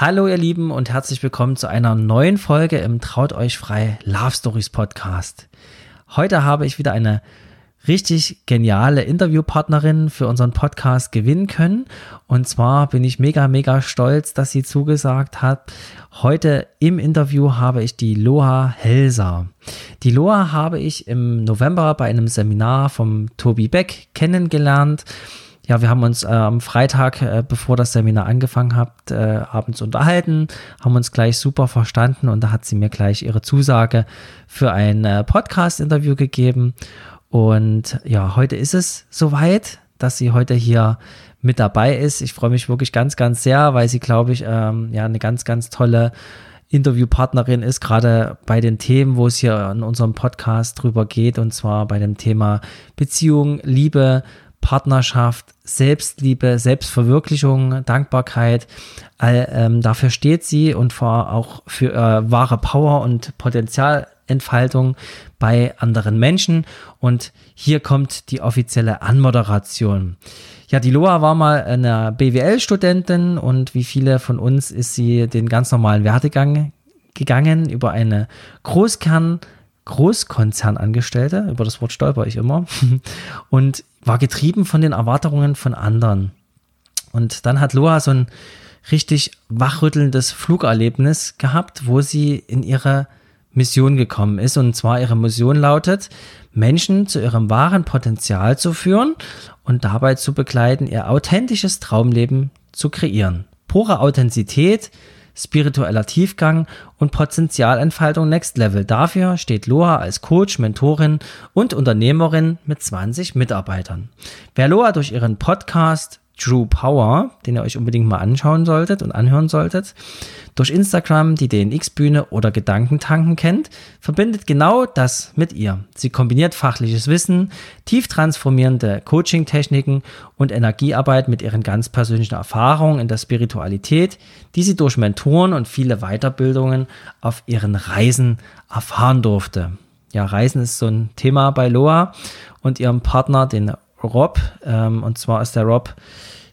Hallo ihr Lieben und herzlich willkommen zu einer neuen Folge im Traut euch frei Love Stories Podcast. Heute habe ich wieder eine richtig geniale Interviewpartnerin für unseren Podcast gewinnen können. Und zwar bin ich mega, mega stolz, dass sie zugesagt hat. Heute im Interview habe ich die Loa Helser. Die Loa habe ich im November bei einem Seminar vom Tobi Beck kennengelernt ja, wir haben uns äh, am Freitag, äh, bevor das Seminar angefangen hat, äh, abends unterhalten, haben uns gleich super verstanden und da hat sie mir gleich ihre Zusage für ein äh, Podcast-Interview gegeben. Und ja, heute ist es soweit, dass sie heute hier mit dabei ist. Ich freue mich wirklich ganz, ganz sehr, weil sie, glaube ich, ähm, ja, eine ganz, ganz tolle Interviewpartnerin ist, gerade bei den Themen, wo es hier in unserem Podcast drüber geht, und zwar bei dem Thema Beziehung, Liebe, Partnerschaft, Selbstliebe, Selbstverwirklichung, Dankbarkeit. All, ähm, dafür steht sie und vor, auch für äh, wahre Power und Potenzialentfaltung bei anderen Menschen. Und hier kommt die offizielle Anmoderation. Ja, die Loa war mal eine BWL-Studentin und wie viele von uns ist sie den ganz normalen Werdegang gegangen über eine Großkern- Großkonzernangestellte, über das Wort stolper ich immer, und war getrieben von den Erwartungen von anderen. Und dann hat Loa so ein richtig wachrüttelndes Flugerlebnis gehabt, wo sie in ihre Mission gekommen ist. Und zwar ihre Mission lautet, Menschen zu ihrem wahren Potenzial zu führen und dabei zu begleiten, ihr authentisches Traumleben zu kreieren. Pure Authentizität, spiritueller Tiefgang und Potenzialentfaltung Next Level. Dafür steht Loa als Coach, Mentorin und Unternehmerin mit 20 Mitarbeitern. Wer Loa durch ihren Podcast True Power, den ihr euch unbedingt mal anschauen solltet und anhören solltet, durch Instagram, die DNX-Bühne oder Gedankentanken kennt, verbindet genau das mit ihr. Sie kombiniert fachliches Wissen, tief transformierende Coaching-Techniken und Energiearbeit mit ihren ganz persönlichen Erfahrungen in der Spiritualität, die sie durch Mentoren und viele Weiterbildungen auf ihren Reisen erfahren durfte. Ja, Reisen ist so ein Thema bei Loa und ihrem Partner, den Rob. Ähm, und zwar ist der Rob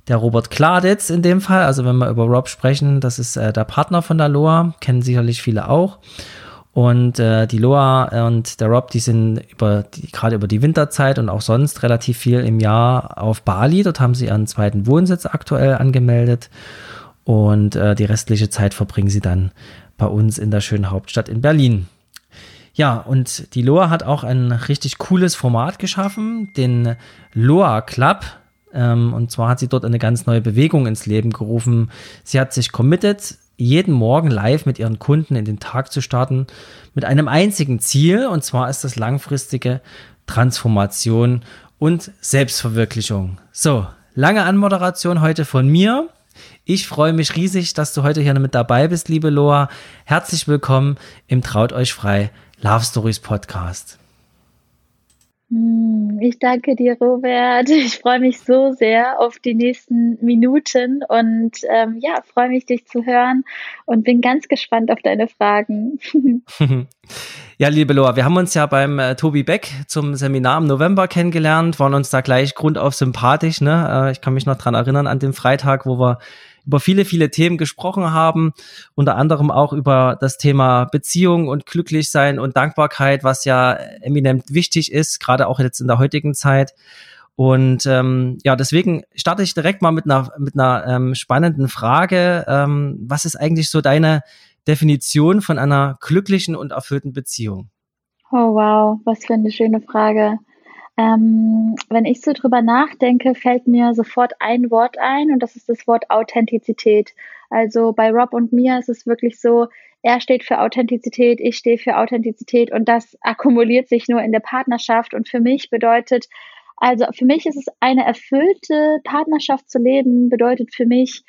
der Robert Kladitz in dem Fall. Also wenn wir über Rob sprechen, das ist äh, der Partner von der Loa, kennen sicherlich viele auch. Und äh, die Loa und der Rob, die sind über gerade über die Winterzeit und auch sonst relativ viel im Jahr auf Bali. Dort haben sie ihren zweiten Wohnsitz aktuell angemeldet. Und äh, die restliche Zeit verbringen sie dann bei uns in der schönen Hauptstadt in Berlin. Ja, und die Loa hat auch ein richtig cooles Format geschaffen, den Loa Club. Ähm, und zwar hat sie dort eine ganz neue Bewegung ins Leben gerufen. Sie hat sich committed, jeden Morgen live mit ihren Kunden in den Tag zu starten, mit einem einzigen Ziel, und zwar ist das langfristige Transformation und Selbstverwirklichung. So, lange Anmoderation heute von mir. Ich freue mich riesig, dass du heute hier mit dabei bist, liebe Loa. Herzlich willkommen im Traut euch frei Love Stories Podcast. Hm, ich danke dir, Robert. Ich freue mich so sehr auf die nächsten Minuten und ähm, ja, freue mich, dich zu hören und bin ganz gespannt auf deine Fragen. ja, liebe Loa, wir haben uns ja beim äh, Tobi Beck zum Seminar im November kennengelernt, waren uns da gleich grundauf sympathisch. Ne? Äh, ich kann mich noch dran erinnern an den Freitag, wo wir über viele, viele Themen gesprochen haben, unter anderem auch über das Thema Beziehung und Glücklichsein und Dankbarkeit, was ja eminent wichtig ist, gerade auch jetzt in der heutigen Zeit. Und ähm, ja, deswegen starte ich direkt mal mit einer, mit einer ähm, spannenden Frage. Ähm, was ist eigentlich so deine Definition von einer glücklichen und erfüllten Beziehung? Oh wow, was für eine schöne Frage. Ähm, wenn ich so drüber nachdenke, fällt mir sofort ein Wort ein und das ist das Wort Authentizität. Also bei Rob und mir ist es wirklich so, er steht für Authentizität, ich stehe für Authentizität und das akkumuliert sich nur in der Partnerschaft. Und für mich bedeutet, also für mich ist es eine erfüllte Partnerschaft zu leben, bedeutet für mich,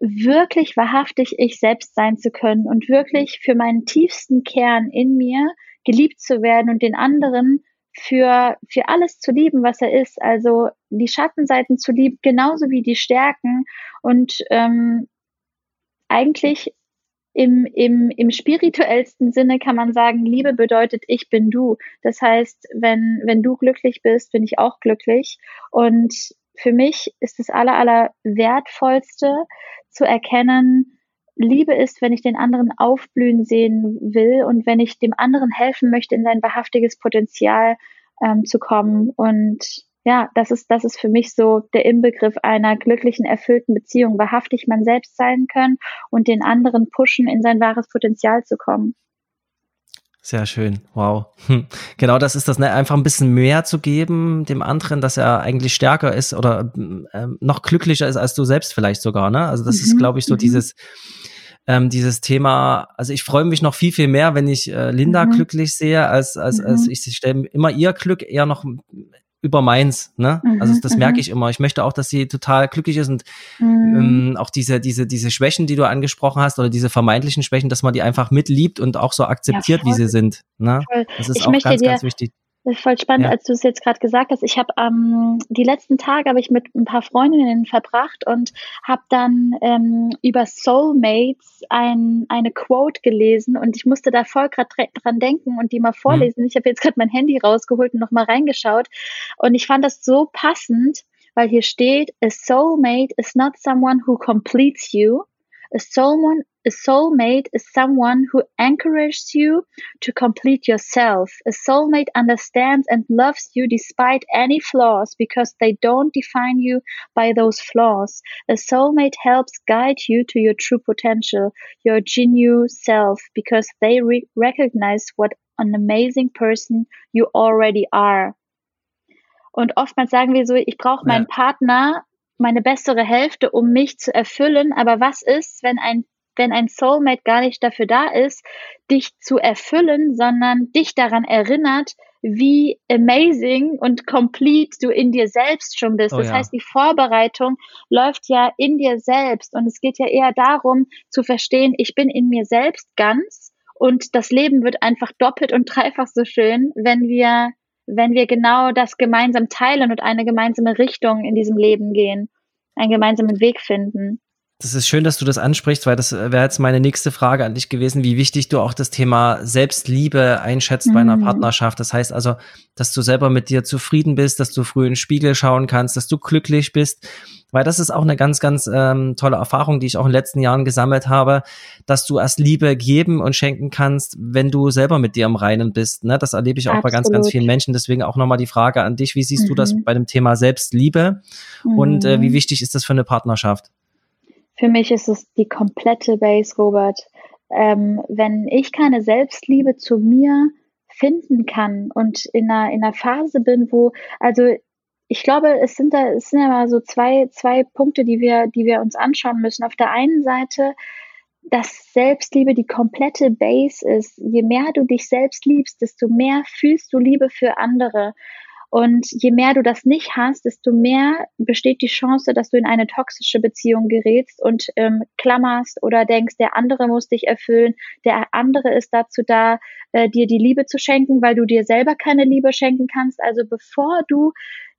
wirklich wahrhaftig ich selbst sein zu können und wirklich für meinen tiefsten Kern in mir geliebt zu werden und den anderen für, für alles zu lieben, was er ist. Also die Schattenseiten zu lieben, genauso wie die Stärken. Und ähm, eigentlich im, im, im spirituellsten Sinne kann man sagen, Liebe bedeutet, ich bin du. Das heißt, wenn, wenn du glücklich bist, bin ich auch glücklich. Und für mich ist das aller, aller wertvollste zu erkennen, Liebe ist, wenn ich den anderen aufblühen sehen will und wenn ich dem anderen helfen möchte, in sein wahrhaftiges Potenzial ähm, zu kommen. Und ja, das ist, das ist für mich so der Inbegriff einer glücklichen, erfüllten Beziehung, wahrhaftig man selbst sein können und den anderen pushen, in sein wahres Potenzial zu kommen. Sehr schön, wow. Hm. Genau das ist das, ne? einfach ein bisschen mehr zu geben dem anderen, dass er eigentlich stärker ist oder äh, noch glücklicher ist als du selbst vielleicht sogar. Ne? Also das mhm. ist, glaube ich, so mhm. dieses ähm, dieses Thema. Also ich freue mich noch viel viel mehr, wenn ich äh, Linda mhm. glücklich sehe, als als, als mhm. ich stelle immer ihr Glück eher noch über meins, ne? Mhm, also das merke mhm. ich immer. Ich möchte auch, dass sie total glücklich ist und mhm. ähm, auch diese, diese, diese Schwächen, die du angesprochen hast, oder diese vermeintlichen Schwächen, dass man die einfach mitliebt und auch so akzeptiert, ja, wie sie sind. Ne? Das ist ich auch ganz, dir, ganz wichtig. Das ist voll spannend, ja. als du es jetzt gerade gesagt hast. Ich habe ähm, die letzten Tage habe ich mit ein paar Freundinnen verbracht und habe dann ähm, über Soulmates ein, eine Quote gelesen und ich musste da voll gerade dran denken und die mal mhm. vorlesen. Mhm. Ich habe jetzt gerade mein Handy rausgeholt und noch mal reingeschaut und ich fand das so passend, weil hier steht: A soulmate is not someone who completes you. A soulmate A soulmate is someone who encourages you to complete yourself. A soulmate understands and loves you despite any flaws because they don't define you by those flaws. A soulmate helps guide you to your true potential, your genuine self, because they re recognize what an amazing person you already are. Und oftmals sagen wir so, ich brauche meinen ja. Partner, meine bessere Hälfte, um mich zu erfüllen. Aber was ist, wenn ein wenn ein Soulmate gar nicht dafür da ist, dich zu erfüllen, sondern dich daran erinnert, wie amazing und complete du in dir selbst schon bist. Oh, das ja. heißt, die Vorbereitung läuft ja in dir selbst und es geht ja eher darum zu verstehen, ich bin in mir selbst ganz und das Leben wird einfach doppelt und dreifach so schön, wenn wir wenn wir genau das gemeinsam teilen und eine gemeinsame Richtung in diesem Leben gehen, einen gemeinsamen Weg finden. Das ist schön, dass du das ansprichst, weil das wäre jetzt meine nächste Frage an dich gewesen, wie wichtig du auch das Thema Selbstliebe einschätzt mhm. bei einer mhm. Partnerschaft. Das heißt also, dass du selber mit dir zufrieden bist, dass du früh in den Spiegel schauen kannst, dass du glücklich bist. Weil das ist auch eine ganz, ganz ähm, tolle Erfahrung, die ich auch in den letzten Jahren gesammelt habe, dass du erst Liebe geben und schenken kannst, wenn du selber mit dir im Reinen bist. Ne? Das erlebe ich auch Absolut. bei ganz, ganz vielen Menschen. Deswegen auch nochmal die Frage an dich, wie siehst mhm. du das mhm. bei dem Thema Selbstliebe mhm. und äh, wie wichtig ist das für eine Partnerschaft? Für mich ist es die komplette Base, Robert. Ähm, wenn ich keine Selbstliebe zu mir finden kann und in einer, in einer Phase bin, wo, also ich glaube, es sind da, es sind ja mal so zwei, zwei Punkte, die wir, die wir uns anschauen müssen. Auf der einen Seite, dass Selbstliebe die komplette Base ist. Je mehr du dich selbst liebst, desto mehr fühlst du Liebe für andere. Und je mehr du das nicht hast, desto mehr besteht die Chance, dass du in eine toxische Beziehung gerätst und ähm, klammerst oder denkst, der andere muss dich erfüllen, der andere ist dazu da, äh, dir die Liebe zu schenken, weil du dir selber keine Liebe schenken kannst. Also bevor du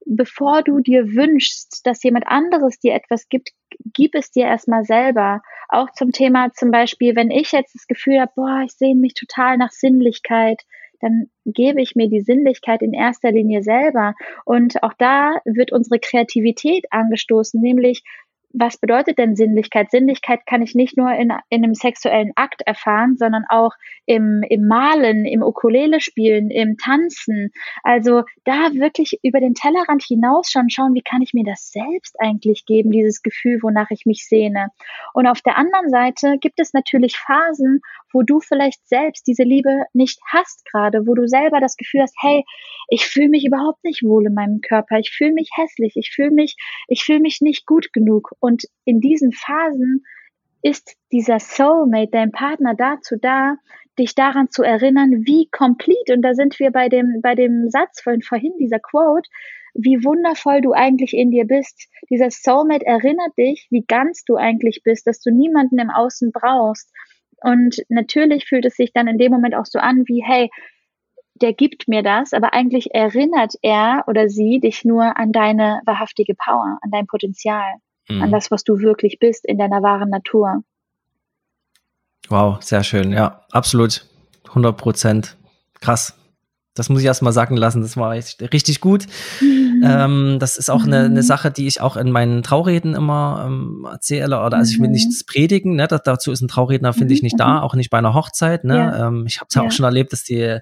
bevor du dir wünschst, dass jemand anderes dir etwas gibt, gib es dir erstmal selber. Auch zum Thema zum Beispiel, wenn ich jetzt das Gefühl habe, boah, ich sehne mich total nach Sinnlichkeit, dann gebe ich mir die Sinnlichkeit in erster Linie selber. Und auch da wird unsere Kreativität angestoßen, nämlich was bedeutet denn Sinnlichkeit? Sinnlichkeit kann ich nicht nur in, in einem sexuellen Akt erfahren, sondern auch im, im Malen, im Ukulele spielen, im Tanzen. Also da wirklich über den Tellerrand hinausschauen, schauen, wie kann ich mir das selbst eigentlich geben, dieses Gefühl, wonach ich mich sehne. Und auf der anderen Seite gibt es natürlich Phasen, wo du vielleicht selbst diese Liebe nicht hast gerade, wo du selber das Gefühl hast, hey, ich fühle mich überhaupt nicht wohl in meinem Körper, ich fühle mich hässlich, ich fühle mich, ich fühle mich nicht gut genug. Und in diesen Phasen ist dieser Soulmate, dein Partner dazu da, dich daran zu erinnern, wie complete, und da sind wir bei dem, bei dem Satz von vorhin, dieser Quote, wie wundervoll du eigentlich in dir bist. Dieser Soulmate erinnert dich, wie ganz du eigentlich bist, dass du niemanden im Außen brauchst. Und natürlich fühlt es sich dann in dem Moment auch so an, wie, hey, der gibt mir das, aber eigentlich erinnert er oder sie dich nur an deine wahrhaftige Power, an dein Potenzial, mhm. an das, was du wirklich bist in deiner wahren Natur. Wow, sehr schön. Ja, absolut. 100 Prozent. Krass. Das muss ich erstmal sacken lassen. Das war richtig gut. Mhm. Ähm, das ist auch eine, eine, mhm. Sache, die ich auch in meinen Traureden immer ähm, erzähle. Oder also ich will mhm. nichts predigen. Ne? dazu ist ein Trauredner, finde ich, nicht da. Mhm. Auch nicht bei einer Hochzeit. Ne? Ja. Ähm, ich habe es ja, ja auch schon erlebt, dass die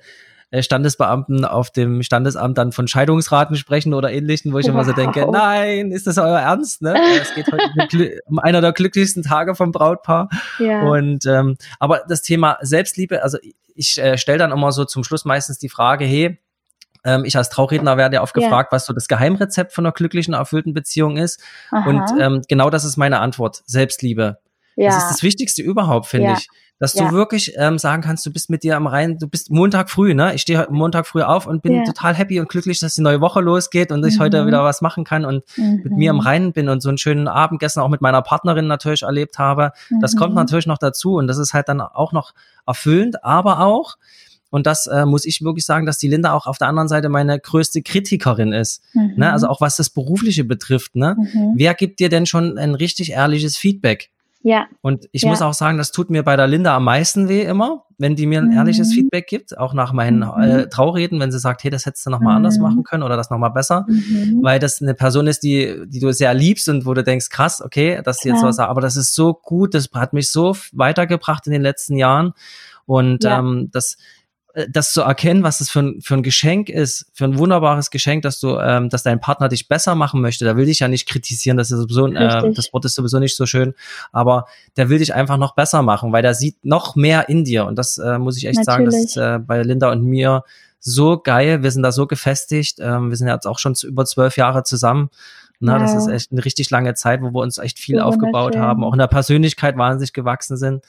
Standesbeamten auf dem Standesamt dann von Scheidungsraten sprechen oder ähnlichen, wo ich wow. immer so denke, nein, ist das euer Ernst? Ne? Es geht heute um einer der glücklichsten Tage vom Brautpaar. Ja. Und ähm, aber das Thema Selbstliebe, also ich äh, stelle dann immer so zum Schluss meistens die Frage, hey, ähm, ich als Trauredner werde ja oft gefragt, ja. was so das Geheimrezept von einer glücklichen, erfüllten Beziehung ist. Aha. Und ähm, genau das ist meine Antwort. Selbstliebe. Ja. Das ist das Wichtigste überhaupt, finde ja. ich. Dass ja. du wirklich ähm, sagen kannst, du bist mit dir am Rhein, du bist Montag früh, ne? Ich stehe heute Montag früh auf und bin ja. total happy und glücklich, dass die neue Woche losgeht und mhm. ich heute mhm. wieder was machen kann und mhm. mit mir am mhm. Rhein bin und so einen schönen Abend gestern auch mit meiner Partnerin natürlich erlebt habe. Mhm. Das kommt mhm. natürlich noch dazu und das ist halt dann auch noch erfüllend, aber auch, und das äh, muss ich wirklich sagen, dass die Linda auch auf der anderen Seite meine größte Kritikerin ist. Ne? Also auch was das Berufliche betrifft. Ne? Wer gibt dir denn schon ein richtig ehrliches Feedback? Ja. Und ich ja. muss auch sagen, das tut mir bei der Linda am meisten weh immer, wenn die mir ein mhm. ehrliches Feedback gibt, auch nach meinen mhm. äh, Traureden, wenn sie sagt, hey, das hättest du nochmal mhm. anders machen können oder das nochmal besser, mhm. weil das eine Person ist, die, die du sehr liebst und wo du denkst, krass, okay, dass sie jetzt was sagt, aber das ist so gut, das hat mich so weitergebracht in den letzten Jahren und ja. ähm, das das zu erkennen, was das für ein, für ein Geschenk ist, für ein wunderbares Geschenk, dass du, ähm, dass dein Partner dich besser machen möchte. Der will dich ja nicht kritisieren, das ist sowieso, äh, das Wort ist sowieso nicht so schön, aber der will dich einfach noch besser machen, weil der sieht noch mehr in dir. Und das äh, muss ich echt Natürlich. sagen, das ist äh, bei Linda und mir so geil. Wir sind da so gefestigt. Ähm, wir sind jetzt auch schon zu, über zwölf Jahre zusammen. Na, wow. Das ist echt eine richtig lange Zeit, wo wir uns echt viel aufgebaut haben, auch in der Persönlichkeit wahnsinnig gewachsen sind.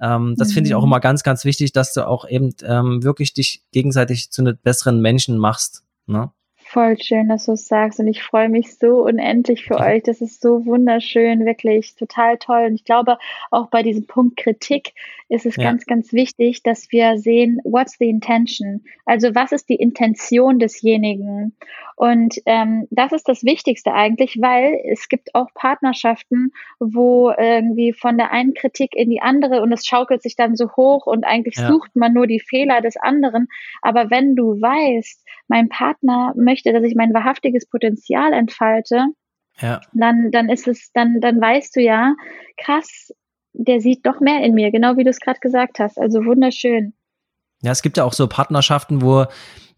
Ähm, das mhm. finde ich auch mhm. immer ganz, ganz wichtig, dass du auch eben ähm, wirklich dich gegenseitig zu einem besseren Menschen machst. Ne? Voll schön, dass du es sagst und ich freue mich so unendlich für euch. Das ist so wunderschön, wirklich total toll. Und ich glaube, auch bei diesem Punkt Kritik ist es ja. ganz, ganz wichtig, dass wir sehen, what's the intention? Also was ist die Intention desjenigen? Und ähm, das ist das Wichtigste eigentlich, weil es gibt auch Partnerschaften, wo irgendwie von der einen Kritik in die andere und es schaukelt sich dann so hoch und eigentlich ja. sucht man nur die Fehler des anderen. Aber wenn du weißt, mein Partner möchte, dass ich mein wahrhaftiges Potenzial entfalte, ja. dann, dann ist es, dann, dann weißt du ja, krass, der sieht doch mehr in mir, genau wie du es gerade gesagt hast. Also wunderschön. Ja, es gibt ja auch so Partnerschaften, wo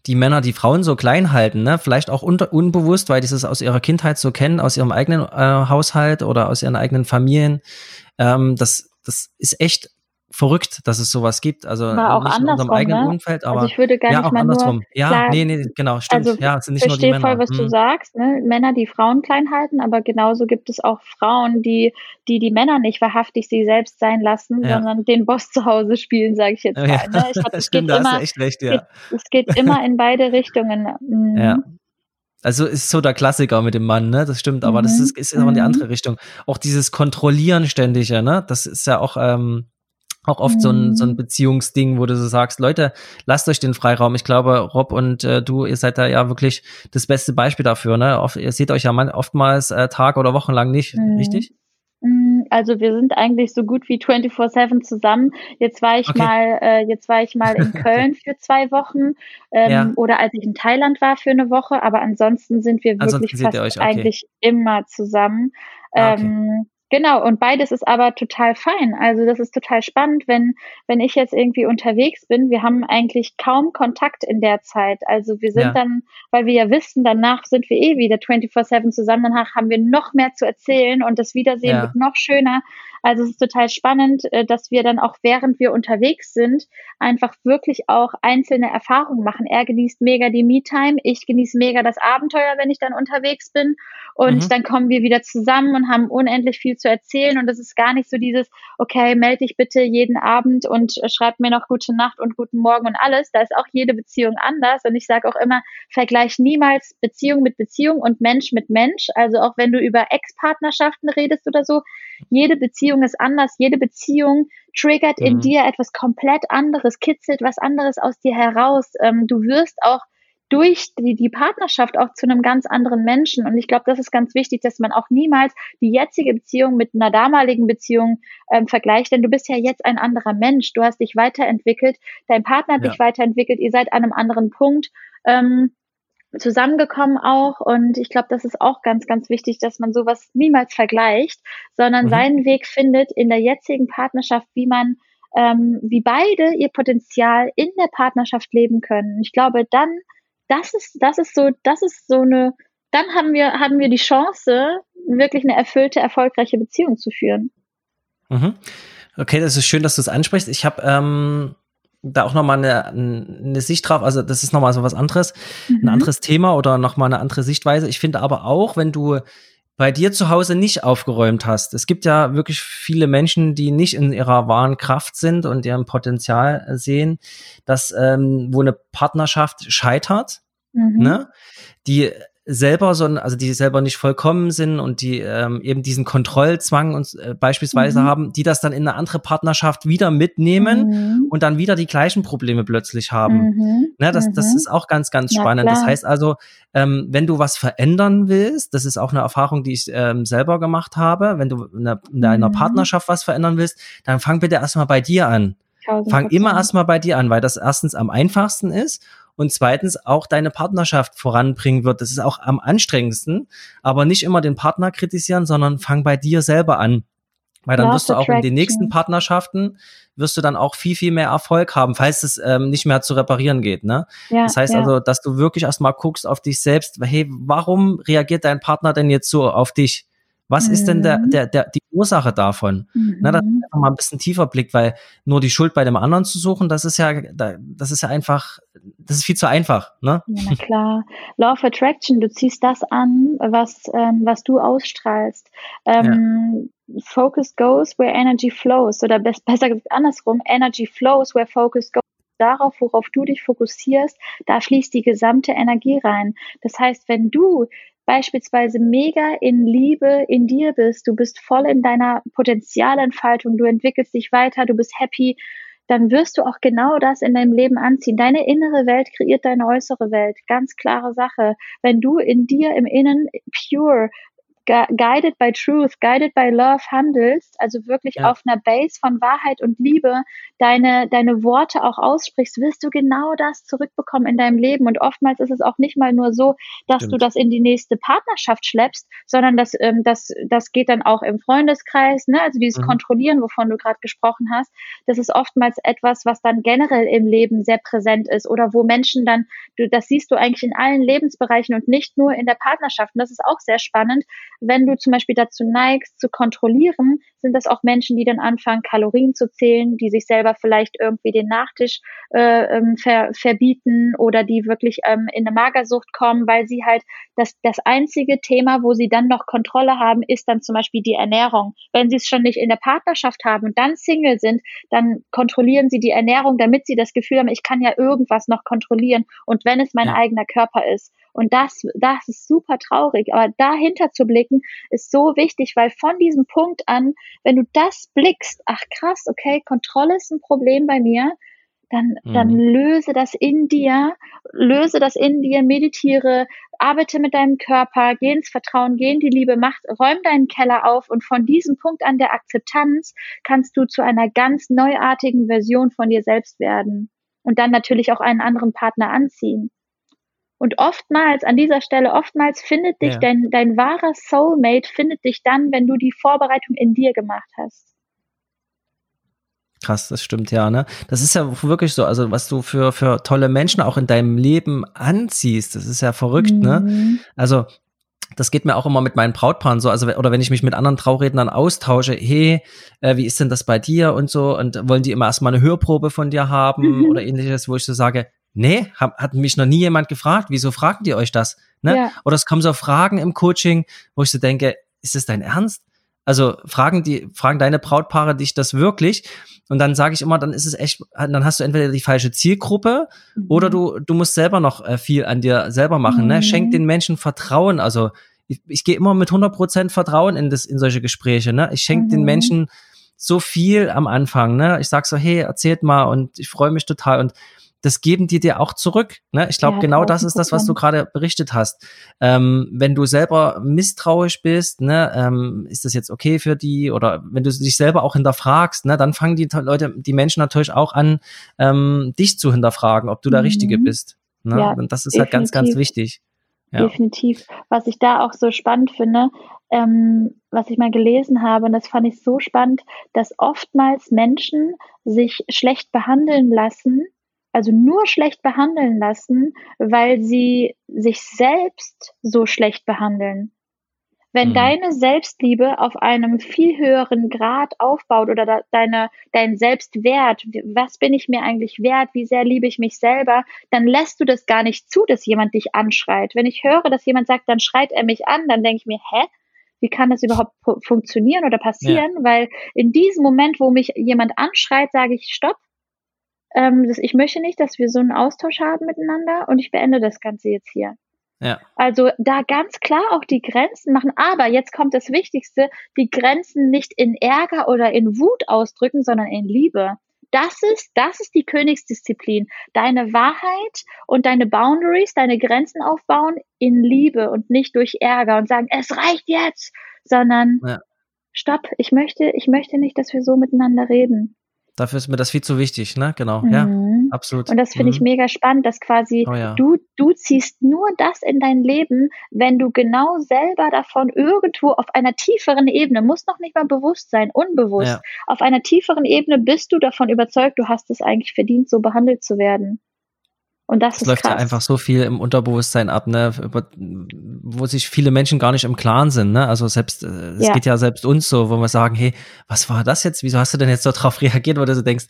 die Männer die Frauen so klein halten, ne? Vielleicht auch unter, unbewusst, weil die es aus ihrer Kindheit so kennen, aus ihrem eigenen äh, Haushalt oder aus ihren eigenen Familien. Ähm, das, das ist echt verrückt, dass es sowas gibt. Also nicht in unserem eigenen ne? Umfeld, aber also ich würde gar ja, nicht auch mal andersrum. Nur, ja, klar, nee, nee, genau, stimmt. Also ja, es sind nicht nur die Männer. voll, was hm. du sagst, ne? Männer, die Frauen klein halten, aber genauso gibt es auch Frauen, die die, die Männer nicht wahrhaftig sie selbst sein lassen, ja. sondern den Boss zu Hause spielen, sage ich jetzt mal. Ja, ne? Ich es stimmt, geht immer, echt recht, ja. Geht, es geht immer in beide Richtungen. Mhm. Ja. Also ist so der Klassiker mit dem Mann, ne? Das stimmt, aber mhm. das ist, ist auch in die mhm. andere Richtung. Auch dieses Kontrollieren ständige, ne? Das ist ja auch ähm, auch oft mhm. so, ein, so ein mhm. Beziehungsding, wo du so sagst, Leute, lasst euch den Freiraum. Ich glaube, Rob und äh, du, ihr seid da ja wirklich das beste Beispiel dafür. Ne? Oft, ihr seht euch ja man, oftmals äh, Tag oder Wochenlang nicht, mhm. richtig? Mm, also wir sind eigentlich so gut wie 24/7 zusammen. Jetzt war ich okay. mal, äh, jetzt war ich mal in Köln für zwei Wochen ähm, ja. oder als ich in Thailand war für eine Woche. Aber ansonsten sind wir wirklich fast okay. eigentlich immer zusammen. Ah, okay. Ähm, Genau, und beides ist aber total fein. Also das ist total spannend, wenn, wenn ich jetzt irgendwie unterwegs bin. Wir haben eigentlich kaum Kontakt in der Zeit. Also wir sind ja. dann, weil wir ja wissen, danach sind wir eh wieder 24-7 zusammen, danach haben wir noch mehr zu erzählen und das Wiedersehen ja. wird noch schöner. Also es ist total spannend, äh, dass wir dann auch während wir unterwegs sind, einfach wirklich auch einzelne Erfahrungen machen. Er genießt mega die Me-Time, ich genieße mega das Abenteuer, wenn ich dann unterwegs bin. Und mhm. dann kommen wir wieder zusammen und haben unendlich viel zu erzählen. Und es ist gar nicht so dieses, okay, melde dich bitte jeden Abend und äh, schreib mir noch gute Nacht und guten Morgen und alles. Da ist auch jede Beziehung anders. Und ich sage auch immer, vergleich niemals Beziehung mit Beziehung und Mensch mit Mensch. Also auch wenn du über Ex-Partnerschaften redest oder so, jede Beziehung ist anders. Jede Beziehung triggert mhm. in dir etwas komplett anderes, kitzelt was anderes aus dir heraus. Ähm, du wirst auch durch die, die Partnerschaft auch zu einem ganz anderen Menschen. Und ich glaube, das ist ganz wichtig, dass man auch niemals die jetzige Beziehung mit einer damaligen Beziehung ähm, vergleicht, denn du bist ja jetzt ein anderer Mensch. Du hast dich weiterentwickelt, dein Partner hat ja. dich weiterentwickelt, ihr seid an einem anderen Punkt. Ähm, zusammengekommen auch und ich glaube, das ist auch ganz, ganz wichtig, dass man sowas niemals vergleicht, sondern mhm. seinen Weg findet in der jetzigen Partnerschaft, wie man, ähm, wie beide ihr Potenzial in der Partnerschaft leben können. Ich glaube, dann das ist, das ist so, das ist so eine, dann haben wir, haben wir die Chance, wirklich eine erfüllte, erfolgreiche Beziehung zu führen. Mhm. Okay, das ist schön, dass du es ansprichst. Ich habe ähm, da auch nochmal eine, eine Sicht drauf. Also das ist nochmal so was anderes, mhm. ein anderes Thema oder nochmal eine andere Sichtweise. Ich finde aber auch, wenn du bei dir zu Hause nicht aufgeräumt hast. Es gibt ja wirklich viele Menschen, die nicht in ihrer wahren Kraft sind und ihrem Potenzial sehen, dass ähm, wo eine Partnerschaft scheitert, mhm. ne, die selber so, also die selber nicht vollkommen sind und die ähm, eben diesen Kontrollzwang und äh, beispielsweise mhm. haben, die das dann in eine andere Partnerschaft wieder mitnehmen mhm. und dann wieder die gleichen Probleme plötzlich haben. Mhm. Ne, das, das mhm. ist auch ganz, ganz spannend. Das heißt also, ähm, wenn du was verändern willst, das ist auch eine Erfahrung, die ich ähm, selber gemacht habe, wenn du in, der, in deiner mhm. Partnerschaft was verändern willst, dann fang bitte erstmal bei dir an. Fang immer erstmal bei dir an, weil das erstens am einfachsten ist und zweitens auch deine Partnerschaft voranbringen wird. Das ist auch am anstrengendsten, aber nicht immer den Partner kritisieren, sondern fang bei dir selber an. Weil dann wirst du auch in den nächsten Partnerschaften wirst du dann auch viel, viel mehr Erfolg haben, falls es ähm, nicht mehr zu reparieren geht. Ne? Ja, das heißt ja. also, dass du wirklich erstmal guckst auf dich selbst, hey, warum reagiert dein Partner denn jetzt so auf dich? Was mhm. ist denn der, mhm. der, der, die Ursache davon? Mhm. Na, dass man einfach mal ein bisschen tiefer blickt, weil nur die Schuld bei dem anderen zu suchen, das ist ja, das ist ja einfach, das ist viel zu einfach. Ne? Ja, na klar. Law of Attraction, du ziehst das an, was, ähm, was du ausstrahlst. Ähm, ja. Focus goes where energy flows. Oder besser gesagt andersrum, Energy flows where focus goes darauf, worauf du dich fokussierst, da fließt die gesamte Energie rein. Das heißt, wenn du beispielsweise mega in Liebe in dir bist, du bist voll in deiner Potenzialentfaltung, du entwickelst dich weiter, du bist happy, dann wirst du auch genau das in deinem Leben anziehen. Deine innere Welt kreiert deine äußere Welt. Ganz klare Sache. Wenn du in dir im Innen pure, guided by truth, guided by love handelst, also wirklich ja. auf einer Base von Wahrheit und Liebe deine, deine Worte auch aussprichst, wirst du genau das zurückbekommen in deinem Leben. Und oftmals ist es auch nicht mal nur so, dass Stimmt. du das in die nächste Partnerschaft schleppst, sondern das, ähm, das, das geht dann auch im Freundeskreis, ne? also dieses mhm. Kontrollieren, wovon du gerade gesprochen hast. Das ist oftmals etwas, was dann generell im Leben sehr präsent ist oder wo Menschen dann, du, das siehst du eigentlich in allen Lebensbereichen und nicht nur in der Partnerschaft. Und das ist auch sehr spannend, wenn du zum Beispiel dazu neigst, zu kontrollieren, sind das auch Menschen, die dann anfangen, Kalorien zu zählen, die sich selber vielleicht irgendwie den Nachtisch äh, ähm, ver, verbieten oder die wirklich ähm, in eine Magersucht kommen, weil sie halt das, das einzige Thema, wo sie dann noch Kontrolle haben, ist dann zum Beispiel die Ernährung. Wenn sie es schon nicht in der Partnerschaft haben und dann Single sind, dann kontrollieren sie die Ernährung, damit sie das Gefühl haben, ich kann ja irgendwas noch kontrollieren und wenn es mein ja. eigener Körper ist. Und das, das ist super traurig. Aber dahinter zu blicken, ist so wichtig, weil von diesem Punkt an, wenn du das blickst, ach krass, okay, Kontrolle ist ein Problem bei mir, dann, mhm. dann löse das in dir, löse das in dir, meditiere, arbeite mit deinem Körper, geh ins Vertrauen, geh in die Liebe, mach, räum deinen Keller auf und von diesem Punkt an der Akzeptanz kannst du zu einer ganz neuartigen Version von dir selbst werden und dann natürlich auch einen anderen Partner anziehen. Und oftmals, an dieser Stelle, oftmals findet dich ja. dein, dein wahrer Soulmate, findet dich dann, wenn du die Vorbereitung in dir gemacht hast. Krass, das stimmt ja, ne? Das ist ja wirklich so, also was du für, für tolle Menschen auch in deinem Leben anziehst, das ist ja verrückt, ne? mhm. ne? Also das geht mir auch immer mit meinen Brautpaaren so, also oder wenn ich mich mit anderen Traurednern austausche, hey, äh, wie ist denn das bei dir und so und wollen die immer erstmal eine Hörprobe von dir haben mhm. oder ähnliches, wo ich so sage, nee, hab, hat mich noch nie jemand gefragt, wieso fragen die euch das? Ne? Ja. Oder es kommen so Fragen im Coaching, wo ich so denke, ist das dein Ernst? Also fragen die, fragen deine Brautpaare dich das wirklich? Und dann sage ich immer, dann ist es echt, dann hast du entweder die falsche Zielgruppe mhm. oder du, du musst selber noch äh, viel an dir selber machen. Mhm. Ne? Schenk den Menschen Vertrauen. Also ich, ich gehe immer mit 100% Vertrauen in, das, in solche Gespräche. Ne? Ich schenke mhm. den Menschen so viel am Anfang. Ne? Ich sag so, hey, erzählt mal und ich freue mich total. Und das geben die dir auch zurück. Ne? Ich glaube, ja, genau das ist das, was du gerade berichtet hast. Ähm, wenn du selber misstrauisch bist, ne, ähm, ist das jetzt okay für die? Oder wenn du dich selber auch hinterfragst, ne, dann fangen die Leute, die Menschen natürlich auch an, ähm, dich zu hinterfragen, ob du der Richtige mhm. bist. Ne? Ja, Und das ist halt ganz, ganz wichtig. Ja. Definitiv. Was ich da auch so spannend finde, ähm, was ich mal gelesen habe, und das fand ich so spannend, dass oftmals Menschen sich schlecht behandeln lassen, also nur schlecht behandeln lassen, weil sie sich selbst so schlecht behandeln. Wenn mhm. deine Selbstliebe auf einem viel höheren Grad aufbaut oder da, deine, dein Selbstwert, was bin ich mir eigentlich wert, wie sehr liebe ich mich selber, dann lässt du das gar nicht zu, dass jemand dich anschreit. Wenn ich höre, dass jemand sagt, dann schreit er mich an, dann denke ich mir, hä? Wie kann das überhaupt funktionieren oder passieren? Ja. Weil in diesem Moment, wo mich jemand anschreit, sage ich, stopp, ähm, das, ich möchte nicht, dass wir so einen Austausch haben miteinander und ich beende das Ganze jetzt hier. Ja. Also da ganz klar auch die Grenzen machen. Aber jetzt kommt das Wichtigste, die Grenzen nicht in Ärger oder in Wut ausdrücken, sondern in Liebe. Das ist, das ist die Königsdisziplin. Deine Wahrheit und deine Boundaries, deine Grenzen aufbauen in Liebe und nicht durch Ärger und sagen, es reicht jetzt, sondern ja. stopp, ich möchte, ich möchte nicht, dass wir so miteinander reden. Dafür ist mir das viel zu wichtig, ne? Genau, mhm. ja, absolut. Und das finde mhm. ich mega spannend, dass quasi oh, ja. du, du ziehst nur das in dein Leben, wenn du genau selber davon irgendwo auf einer tieferen Ebene, muss noch nicht mal bewusst sein, unbewusst, ja. auf einer tieferen Ebene bist du davon überzeugt, du hast es eigentlich verdient, so behandelt zu werden. Und das es läuft krass. ja einfach so viel im Unterbewusstsein ab, ne, wo sich viele Menschen gar nicht im Klaren sind, ne? Also selbst, äh, es ja. geht ja selbst uns so, wo wir sagen, hey, was war das jetzt? Wieso hast du denn jetzt darauf reagiert, wo du so denkst,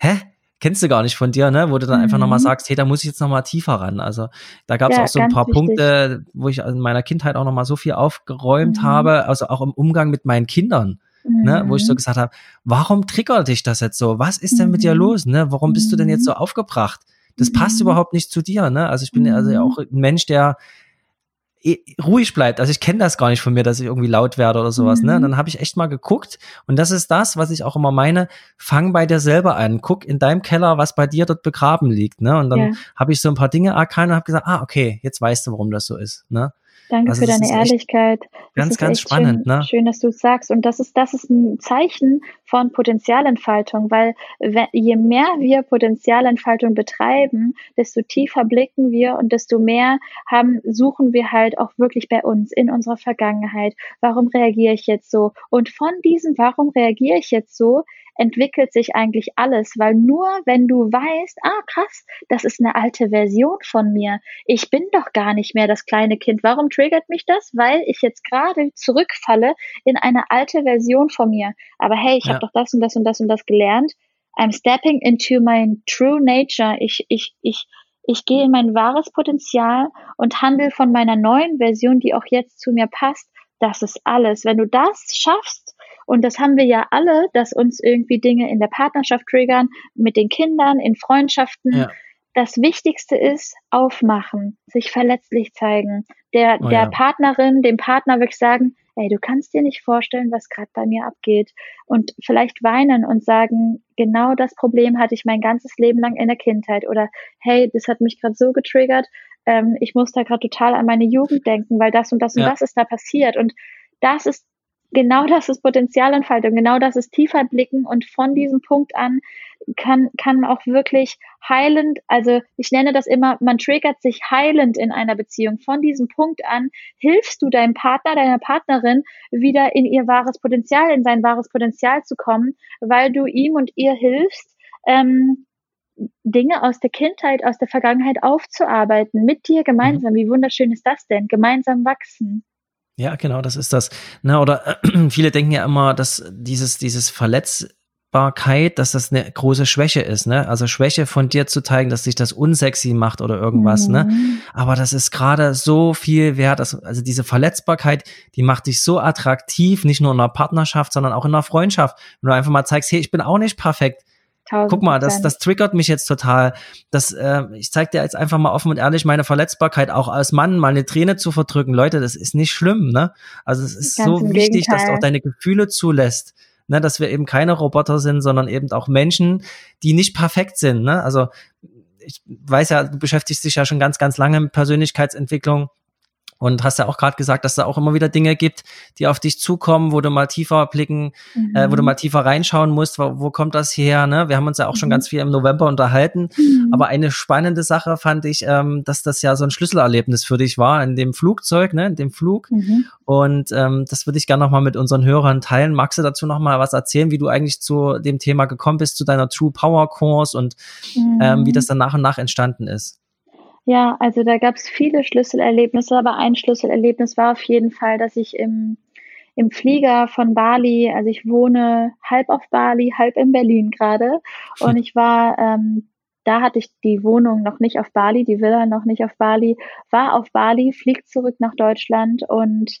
hä? Kennst du gar nicht von dir, ne? Wo du dann mhm. einfach nochmal sagst, hey, da muss ich jetzt nochmal tiefer ran. Also da gab es ja, auch so ein paar wichtig. Punkte, wo ich in meiner Kindheit auch nochmal so viel aufgeräumt mhm. habe, also auch im Umgang mit meinen Kindern. Mhm. Ne, wo ich so mhm. gesagt habe, warum triggert dich das jetzt so? Was ist denn mit dir mhm. los? Ne? Warum bist du denn jetzt so mhm. aufgebracht? Das passt mhm. überhaupt nicht zu dir. Ne? Also ich bin also ja mhm. auch ein Mensch, der eh, ruhig bleibt. Also ich kenne das gar nicht von mir, dass ich irgendwie laut werde oder sowas. Ne? Mhm. Ne? dann habe ich echt mal geguckt und das ist das, was ich auch immer meine. Fang bei dir selber an. Guck in deinem Keller, was bei dir dort begraben liegt. Ne? Und dann ja. habe ich so ein paar Dinge erkannt und habe gesagt, ah okay, jetzt weißt du, warum das so ist. Ne? Danke also für deine Ehrlichkeit. Ganz, ganz spannend, schön, ne? Schön, dass du es sagst. Und das ist, das ist ein Zeichen von Potenzialentfaltung, weil je mehr wir Potenzialentfaltung betreiben, desto tiefer blicken wir und desto mehr haben, suchen wir halt auch wirklich bei uns in unserer Vergangenheit. Warum reagiere ich jetzt so? Und von diesem, warum reagiere ich jetzt so, entwickelt sich eigentlich alles, weil nur wenn du weißt, ah krass, das ist eine alte Version von mir, ich bin doch gar nicht mehr das kleine Kind, warum triggert mich das? Weil ich jetzt gerade zurückfalle in eine alte Version von mir. Aber hey, ich ja. habe doch das und das und das und das gelernt. I'm stepping into my true nature. Ich, ich, ich, ich gehe in mein wahres Potenzial und handle von meiner neuen Version, die auch jetzt zu mir passt. Das ist alles. Wenn du das schaffst, und das haben wir ja alle, dass uns irgendwie Dinge in der Partnerschaft triggern, mit den Kindern, in Freundschaften. Ja. Das Wichtigste ist aufmachen, sich verletzlich zeigen, der, oh, der ja. Partnerin, dem Partner wirklich sagen, ey, du kannst dir nicht vorstellen, was gerade bei mir abgeht. Und vielleicht weinen und sagen, genau das Problem hatte ich mein ganzes Leben lang in der Kindheit. Oder hey, das hat mich gerade so getriggert, ähm, ich muss da gerade total an meine Jugend denken, weil das und das und das ist da passiert. Und das ist genau das ist Potenzialentfaltung, genau das ist tiefer blicken und von diesem Punkt an kann, kann auch wirklich heilend, also ich nenne das immer, man triggert sich heilend in einer Beziehung. Von diesem Punkt an hilfst du deinem Partner, deiner Partnerin wieder in ihr wahres Potenzial, in sein wahres Potenzial zu kommen, weil du ihm und ihr hilfst, ähm, Dinge aus der Kindheit, aus der Vergangenheit aufzuarbeiten, mit dir gemeinsam. Mhm. Wie wunderschön ist das denn? Gemeinsam wachsen. Ja, genau, das ist das. Na, oder äh, viele denken ja immer, dass dieses, dieses Verletz, dass das eine große Schwäche ist, ne? Also Schwäche von dir zu zeigen, dass sich das unsexy macht oder irgendwas, ne? mhm. ne? Aber das ist gerade so viel wert. Dass, also diese Verletzbarkeit, die macht dich so attraktiv, nicht nur in einer Partnerschaft, sondern auch in einer Freundschaft. Wenn du einfach mal zeigst, hey, ich bin auch nicht perfekt. Guck mal, das, das triggert mich jetzt total. Das, äh, ich zeig dir jetzt einfach mal offen und ehrlich meine Verletzbarkeit, auch als Mann mal eine Träne zu verdrücken. Leute, das ist nicht schlimm, ne? Also es ist Ganz so wichtig, dass du auch deine Gefühle zulässt ne, dass wir eben keine Roboter sind, sondern eben auch Menschen, die nicht perfekt sind. Ne? Also ich weiß ja, du beschäftigst dich ja schon ganz, ganz lange mit Persönlichkeitsentwicklung. Und hast ja auch gerade gesagt, dass da auch immer wieder Dinge gibt, die auf dich zukommen, wo du mal tiefer blicken, mhm. äh, wo du mhm. mal tiefer reinschauen musst, wo, wo kommt das her? Ne? Wir haben uns ja auch schon mhm. ganz viel im November unterhalten. Mhm. Aber eine spannende Sache fand ich, ähm, dass das ja so ein Schlüsselerlebnis für dich war in dem Flugzeug, ne, in dem Flug. Mhm. Und ähm, das würde ich gerne nochmal mit unseren Hörern teilen. Magst du dazu nochmal was erzählen, wie du eigentlich zu dem Thema gekommen bist, zu deiner True Power Course und ähm, wie das dann nach und nach entstanden ist? Ja, also da gab es viele Schlüsselerlebnisse, aber ein Schlüsselerlebnis war auf jeden Fall, dass ich im, im Flieger von Bali, also ich wohne halb auf Bali, halb in Berlin gerade, und ich war, ähm, da hatte ich die Wohnung noch nicht auf Bali, die Villa noch nicht auf Bali, war auf Bali, fliegt zurück nach Deutschland und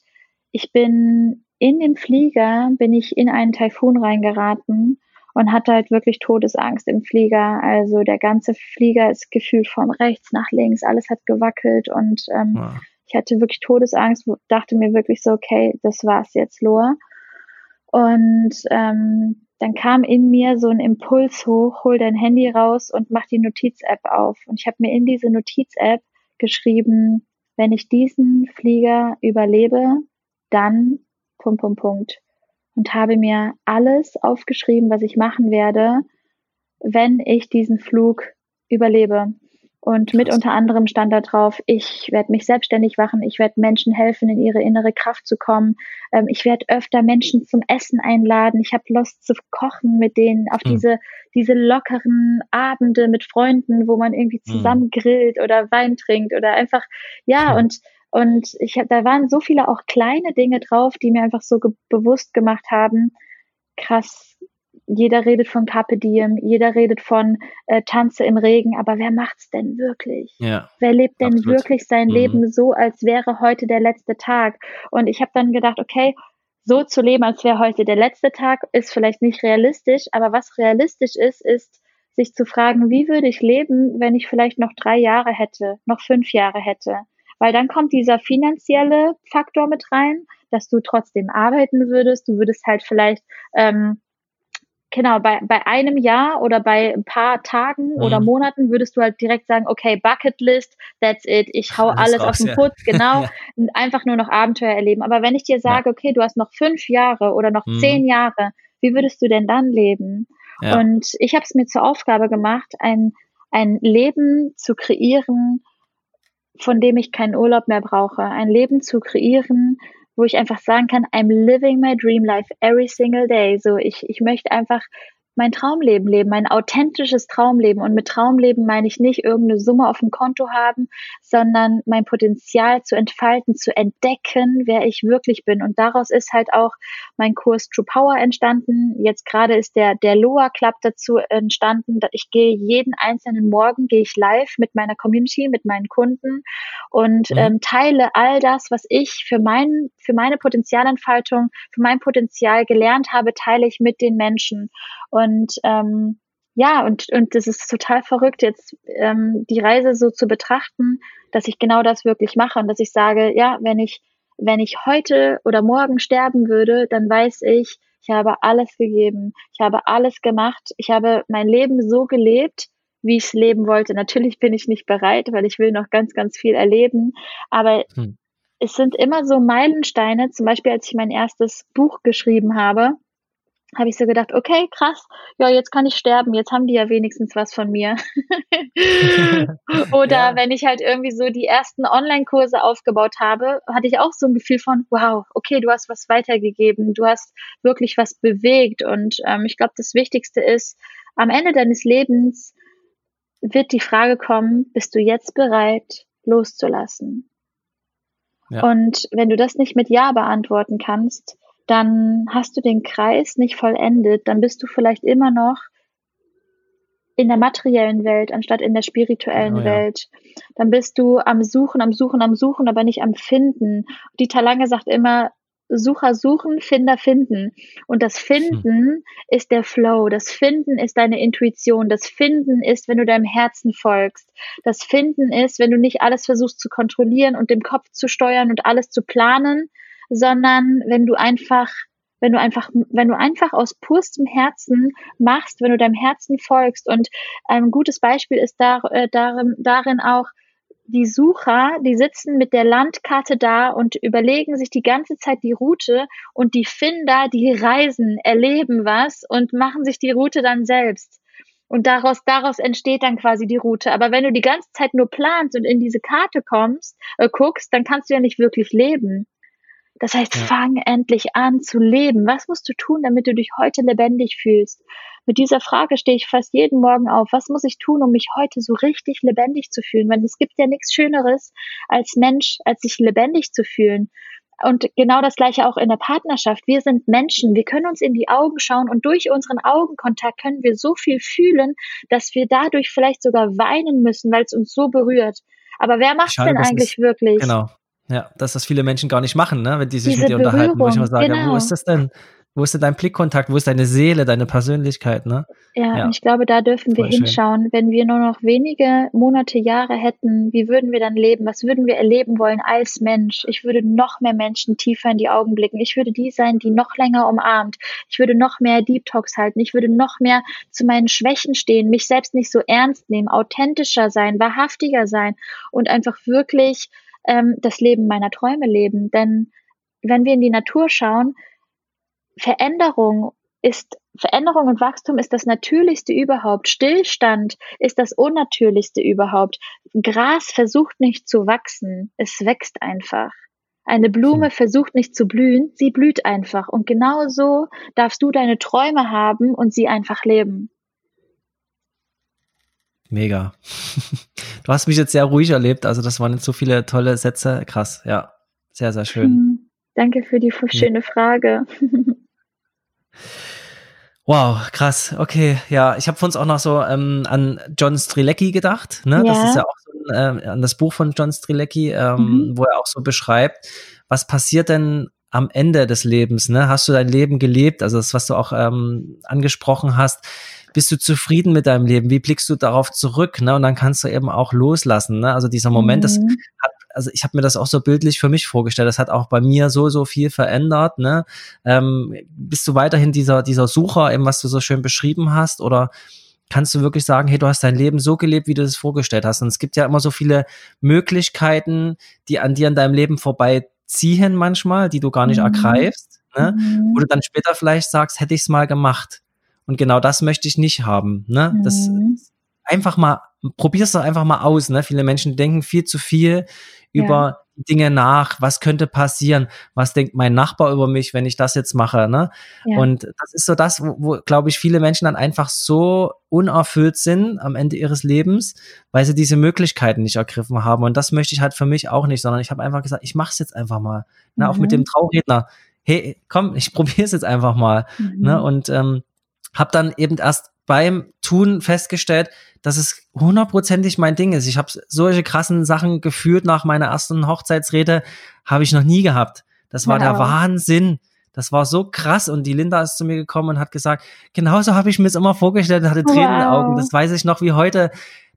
ich bin in dem Flieger, bin ich in einen Taifun reingeraten und hatte halt wirklich Todesangst im Flieger. Also der ganze Flieger ist gefühlt von rechts nach links, alles hat gewackelt und ähm, wow. ich hatte wirklich Todesangst, dachte mir wirklich so, okay, das war's jetzt, Loa. Und ähm, dann kam in mir so ein Impuls hoch, hol dein Handy raus und mach die Notiz-App auf. Und ich habe mir in diese Notiz-App geschrieben, wenn ich diesen Flieger überlebe, dann Punkt, Punkt, Punkt und habe mir alles aufgeschrieben, was ich machen werde, wenn ich diesen Flug überlebe. Und mit unter anderem stand da drauf, ich werde mich selbstständig machen, ich werde Menschen helfen, in ihre innere Kraft zu kommen. Ähm, ich werde öfter Menschen zum Essen einladen. Ich habe Lust zu kochen mit denen auf mhm. diese, diese lockeren Abende mit Freunden, wo man irgendwie hm. zusammen grillt oder Wein trinkt oder einfach, ja, mhm. und und ich da waren so viele auch kleine Dinge drauf, die mir einfach so ge bewusst gemacht haben, krass, jeder redet von Carpe Diem, jeder redet von äh, Tanze im Regen, aber wer macht's denn wirklich? Ja, wer lebt denn absolut. wirklich sein mhm. Leben so, als wäre heute der letzte Tag? Und ich habe dann gedacht, okay, so zu leben, als wäre heute der letzte Tag, ist vielleicht nicht realistisch, aber was realistisch ist, ist, sich zu fragen, wie würde ich leben, wenn ich vielleicht noch drei Jahre hätte, noch fünf Jahre hätte? Weil dann kommt dieser finanzielle Faktor mit rein, dass du trotzdem arbeiten würdest. Du würdest halt vielleicht ähm, genau, bei, bei einem Jahr oder bei ein paar Tagen mhm. oder Monaten würdest du halt direkt sagen, okay, Bucketlist, that's it, ich hau alles, alles auf den Putz, genau, ja. und einfach nur noch Abenteuer erleben. Aber wenn ich dir sage, ja. okay, du hast noch fünf Jahre oder noch mhm. zehn Jahre, wie würdest du denn dann leben? Ja. Und ich habe es mir zur Aufgabe gemacht, ein, ein Leben zu kreieren, von dem ich keinen Urlaub mehr brauche. Ein Leben zu kreieren, wo ich einfach sagen kann, I'm living my dream life every single day. So, ich, ich möchte einfach mein Traumleben leben, mein authentisches Traumleben. Und mit Traumleben meine ich nicht irgendeine Summe auf dem Konto haben, sondern mein Potenzial zu entfalten, zu entdecken, wer ich wirklich bin. Und daraus ist halt auch mein Kurs True Power entstanden. Jetzt gerade ist der, der Loa Club dazu entstanden. Ich gehe jeden einzelnen Morgen, gehe ich live mit meiner Community, mit meinen Kunden und mhm. ähm, teile all das, was ich für mein, für meine Potenzialentfaltung, für mein Potenzial gelernt habe, teile ich mit den Menschen. Und ähm, ja, und, und das ist total verrückt, jetzt ähm, die Reise so zu betrachten, dass ich genau das wirklich mache und dass ich sage, ja, wenn ich, wenn ich heute oder morgen sterben würde, dann weiß ich, ich habe alles gegeben, ich habe alles gemacht, ich habe mein Leben so gelebt, wie ich es leben wollte. Natürlich bin ich nicht bereit, weil ich will noch ganz, ganz viel erleben, aber hm. es sind immer so Meilensteine, zum Beispiel als ich mein erstes Buch geschrieben habe, habe ich so gedacht, okay, krass, ja, jetzt kann ich sterben, jetzt haben die ja wenigstens was von mir. Oder ja. wenn ich halt irgendwie so die ersten Online-Kurse aufgebaut habe, hatte ich auch so ein Gefühl von, wow, okay, du hast was weitergegeben, du hast wirklich was bewegt. Und ähm, ich glaube, das Wichtigste ist, am Ende deines Lebens wird die Frage kommen, bist du jetzt bereit, loszulassen? Ja. Und wenn du das nicht mit Ja beantworten kannst, dann hast du den Kreis nicht vollendet, dann bist du vielleicht immer noch in der materiellen Welt anstatt in der spirituellen oh, ja. Welt. Dann bist du am Suchen, am Suchen, am Suchen, aber nicht am Finden. Dieter Lange sagt immer, Sucher suchen, Finder finden. Und das Finden hm. ist der Flow. Das Finden ist deine Intuition. Das Finden ist, wenn du deinem Herzen folgst. Das Finden ist, wenn du nicht alles versuchst zu kontrollieren und dem Kopf zu steuern und alles zu planen, sondern wenn du einfach wenn du einfach, wenn du einfach aus purstem Herzen machst, wenn du deinem Herzen folgst. Und ein gutes Beispiel ist da, äh, darin, darin auch, die Sucher, die sitzen mit der Landkarte da und überlegen sich die ganze Zeit die Route und die Finder, die reisen, erleben was und machen sich die Route dann selbst. Und daraus, daraus entsteht dann quasi die Route. Aber wenn du die ganze Zeit nur planst und in diese Karte kommst, äh, guckst, dann kannst du ja nicht wirklich leben. Das heißt, ja. fang endlich an zu leben. Was musst du tun, damit du dich heute lebendig fühlst? Mit dieser Frage stehe ich fast jeden Morgen auf. Was muss ich tun, um mich heute so richtig lebendig zu fühlen? Weil es gibt ja nichts Schöneres als Mensch, als sich lebendig zu fühlen. Und genau das gleiche auch in der Partnerschaft. Wir sind Menschen. Wir können uns in die Augen schauen und durch unseren Augenkontakt können wir so viel fühlen, dass wir dadurch vielleicht sogar weinen müssen, weil es uns so berührt. Aber wer macht denn eigentlich ist, wirklich? Genau. Ja, dass das viele Menschen gar nicht machen, ne? wenn die sich Diese mit dir unterhalten, wo ich immer sage, genau. wo ist das denn? Wo ist denn dein Blickkontakt? Wo ist deine Seele, deine Persönlichkeit? Ne? Ja, ja. und ich glaube, da dürfen wir Voll hinschauen. Schön. Wenn wir nur noch wenige Monate, Jahre hätten, wie würden wir dann leben? Was würden wir erleben wollen als Mensch? Ich würde noch mehr Menschen tiefer in die Augen blicken. Ich würde die sein, die noch länger umarmt. Ich würde noch mehr Deep Talks halten. Ich würde noch mehr zu meinen Schwächen stehen, mich selbst nicht so ernst nehmen, authentischer sein, wahrhaftiger sein und einfach wirklich ähm, das Leben meiner Träume leben. Denn wenn wir in die Natur schauen, Veränderung ist Veränderung und Wachstum ist das Natürlichste überhaupt. Stillstand ist das Unnatürlichste überhaupt. Gras versucht nicht zu wachsen, es wächst einfach. Eine Blume hm. versucht nicht zu blühen, sie blüht einfach. Und genauso darfst du deine Träume haben und sie einfach leben. Mega. Du hast mich jetzt sehr ruhig erlebt, also das waren jetzt so viele tolle Sätze. Krass, ja. Sehr, sehr schön. Hm, danke für die schöne Frage. Wow, krass. Okay, ja, ich habe von uns auch noch so ähm, an John Strilecki gedacht. Ne? Ja. Das ist ja auch so ein, äh, an das Buch von John Strilecki, ähm, mhm. wo er auch so beschreibt, was passiert denn am Ende des Lebens? Ne? Hast du dein Leben gelebt? Also das, was du auch ähm, angesprochen hast bist du zufrieden mit deinem Leben? Wie blickst du darauf zurück? Ne? Und dann kannst du eben auch loslassen. Ne? Also dieser Moment, mhm. das hat, also ich habe mir das auch so bildlich für mich vorgestellt. Das hat auch bei mir so, so viel verändert. Ne? Ähm, bist du weiterhin dieser, dieser Sucher, eben was du so schön beschrieben hast? Oder kannst du wirklich sagen, hey, du hast dein Leben so gelebt, wie du es vorgestellt hast? Und es gibt ja immer so viele Möglichkeiten, die an dir in deinem Leben vorbeiziehen manchmal, die du gar nicht mhm. ergreifst. Ne? Mhm. Wo du dann später vielleicht sagst, hätte ich es mal gemacht. Und genau das möchte ich nicht haben. Ne? Mhm. Das einfach mal, probier's doch einfach mal aus. Ne? Viele Menschen denken viel zu viel über ja. Dinge nach, was könnte passieren, was denkt mein Nachbar über mich, wenn ich das jetzt mache. Ne? Ja. Und das ist so das, wo, wo glaube ich, viele Menschen dann einfach so unerfüllt sind am Ende ihres Lebens, weil sie diese Möglichkeiten nicht ergriffen haben. Und das möchte ich halt für mich auch nicht, sondern ich habe einfach gesagt, ich mache es jetzt einfach mal. Ne? Mhm. Auch mit dem mhm. Trauredner. Hey, komm, ich probiere es jetzt einfach mal. Ne? Mhm. Ne? Und ähm, habe dann eben erst beim Tun festgestellt, dass es hundertprozentig mein Ding ist. Ich habe solche krassen Sachen gefühlt nach meiner ersten Hochzeitsrede, habe ich noch nie gehabt. Das war wow. der Wahnsinn. Das war so krass und die Linda ist zu mir gekommen und hat gesagt, genauso habe ich mir es immer vorgestellt und hatte Tränen wow. in den Augen. Das weiß ich noch wie heute.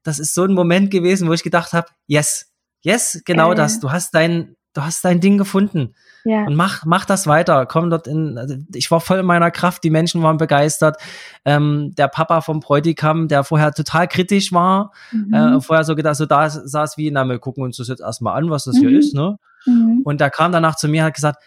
Das ist so ein Moment gewesen, wo ich gedacht habe, yes, yes, genau äh. das. Du hast dein, du hast dein Ding gefunden. Ja. Und mach, mach das weiter. Komm dort in, also ich war voll in meiner Kraft, die Menschen waren begeistert. Ähm, der Papa vom Bräutigam, der vorher total kritisch war, mhm. äh, vorher so gedacht, so da saß wie, na, wir gucken uns das jetzt erstmal an, was das mhm. hier ist, ne? Mhm. Und der kam danach zu mir, hat gesagt,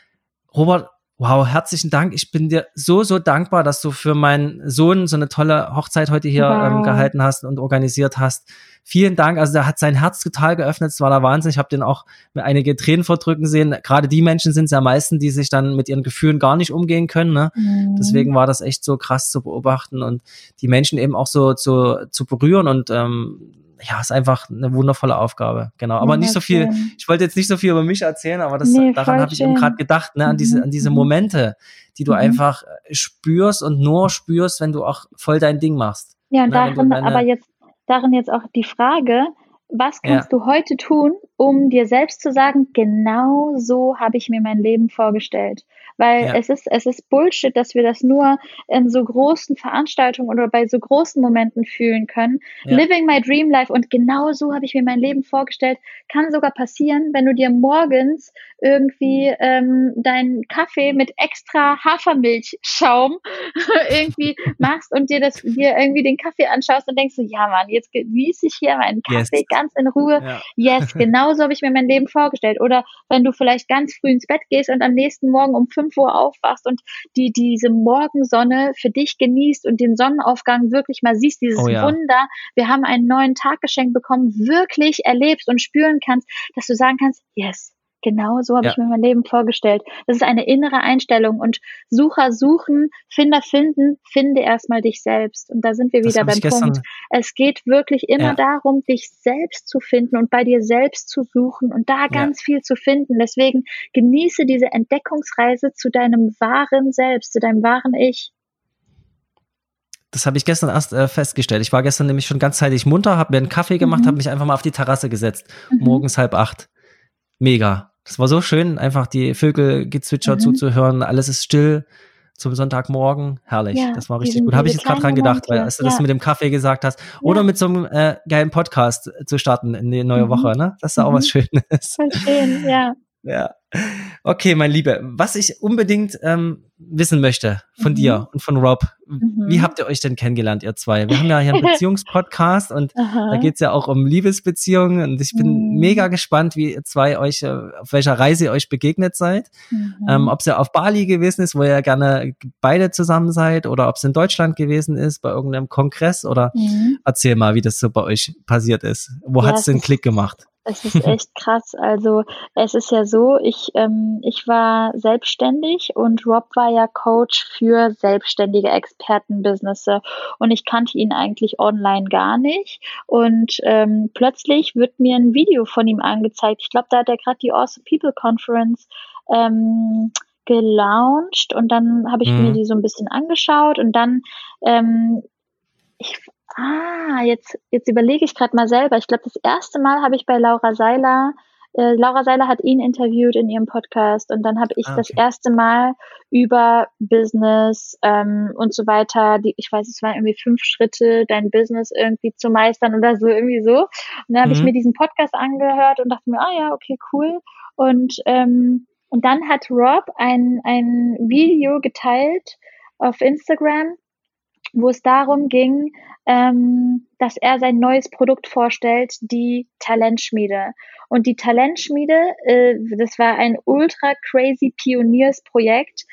Robert, Wow, herzlichen Dank. Ich bin dir so, so dankbar, dass du für meinen Sohn so eine tolle Hochzeit heute hier wow. ähm, gehalten hast und organisiert hast. Vielen Dank. Also der hat sein Herz total geöffnet. Es war der Wahnsinn. Ich habe den auch mit einige Tränen verdrücken sehen. Gerade die Menschen sind es ja meisten, die sich dann mit ihren Gefühlen gar nicht umgehen können. Ne? Mhm. Deswegen war das echt so krass zu beobachten und die Menschen eben auch so zu, zu berühren und ähm, ja, ist einfach eine wundervolle Aufgabe. Genau. Aber nicht so viel, ich wollte jetzt nicht so viel über mich erzählen, aber das, nee, daran habe ich eben gerade gedacht, ne, an diese, an diese mhm. Momente, die du mhm. einfach spürst und nur spürst, wenn du auch voll dein Ding machst. Ja, und ne, darin, aber jetzt, darin jetzt auch die Frage, was kannst ja. du heute tun, um dir selbst zu sagen, genau so habe ich mir mein Leben vorgestellt? Weil ja. es ist, es ist Bullshit, dass wir das nur in so großen Veranstaltungen oder bei so großen Momenten fühlen können. Ja. Living my dream life und genau so habe ich mir mein Leben vorgestellt, kann sogar passieren, wenn du dir morgens irgendwie ähm, deinen Kaffee mit extra Hafermilchschaum irgendwie machst und dir das, dir irgendwie den Kaffee anschaust und denkst so, ja Mann, jetzt genieße ich hier meinen Kaffee yes. ganz in Ruhe. Ja. Yes, genau so habe ich mir mein Leben vorgestellt. Oder wenn du vielleicht ganz früh ins Bett gehst und am nächsten Morgen um 5 Uhr aufwachst und die, diese Morgensonne für dich genießt und den Sonnenaufgang wirklich mal siehst, dieses oh ja. Wunder, wir haben einen neuen Tag geschenkt bekommen, wirklich erlebst und spüren kannst, dass du sagen kannst, yes, Genau so habe ja. ich mir mein Leben vorgestellt. Das ist eine innere Einstellung und Sucher suchen, Finder finden, finde erstmal dich selbst. Und da sind wir wieder beim Punkt. Es geht wirklich immer ja. darum, dich selbst zu finden und bei dir selbst zu suchen und da ganz ja. viel zu finden. Deswegen genieße diese Entdeckungsreise zu deinem wahren Selbst, zu deinem wahren Ich. Das habe ich gestern erst äh, festgestellt. Ich war gestern nämlich schon ganzzeitig munter, habe mir einen Kaffee gemacht, mhm. habe mich einfach mal auf die Terrasse gesetzt. Mhm. Morgens halb acht mega. Das war so schön, einfach die Vögel gezwitscher mhm. zuzuhören, alles ist still zum Sonntagmorgen. Herrlich, ja, das war richtig gut. Habe ich jetzt gerade dran gedacht, weil als du ja. das mit dem Kaffee gesagt hast. Oder mit so einem äh, geilen Podcast zu starten in die neue mhm. Woche, ne? Das ist auch mhm. was Schönes. Voll schön, ja. Ja. Okay, mein Liebe, was ich unbedingt ähm, wissen möchte von mhm. dir und von Rob, mhm. wie habt ihr euch denn kennengelernt, ihr zwei? Wir haben ja hier einen Beziehungspodcast und da geht's ja auch um Liebesbeziehungen und ich bin mhm. mega gespannt, wie ihr zwei euch, äh, auf welcher Reise ihr euch begegnet seid. Mhm. Ähm, ob es ja auf Bali gewesen ist, wo ihr gerne beide zusammen seid oder ob es in Deutschland gewesen ist, bei irgendeinem Kongress oder mhm. erzähl mal, wie das so bei euch passiert ist. Wo ja, hat's den Klick gemacht? Es ist echt krass. Also es ist ja so, ich, ähm, ich war selbstständig und Rob war ja Coach für selbstständige Expertenbusinesse und ich kannte ihn eigentlich online gar nicht. Und ähm, plötzlich wird mir ein Video von ihm angezeigt. Ich glaube, da hat er gerade die Awesome People Conference ähm, gelauncht und dann habe ich mhm. mir die so ein bisschen angeschaut und dann ähm, ich Ah, jetzt, jetzt überlege ich gerade mal selber. Ich glaube, das erste Mal habe ich bei Laura Seiler, äh, Laura Seiler hat ihn interviewt in ihrem Podcast und dann habe ich ah, okay. das erste Mal über Business ähm, und so weiter, die, ich weiß, es waren irgendwie fünf Schritte, dein Business irgendwie zu meistern oder so, irgendwie so. Und dann habe mhm. ich mir diesen Podcast angehört und dachte mir, ah ja, okay, cool. Und, ähm, und dann hat Rob ein, ein Video geteilt auf Instagram, wo es darum ging, ähm, dass er sein neues Produkt vorstellt, die Talentschmiede. Und die Talentschmiede, äh, das war ein ultra crazy Pioniersprojekt.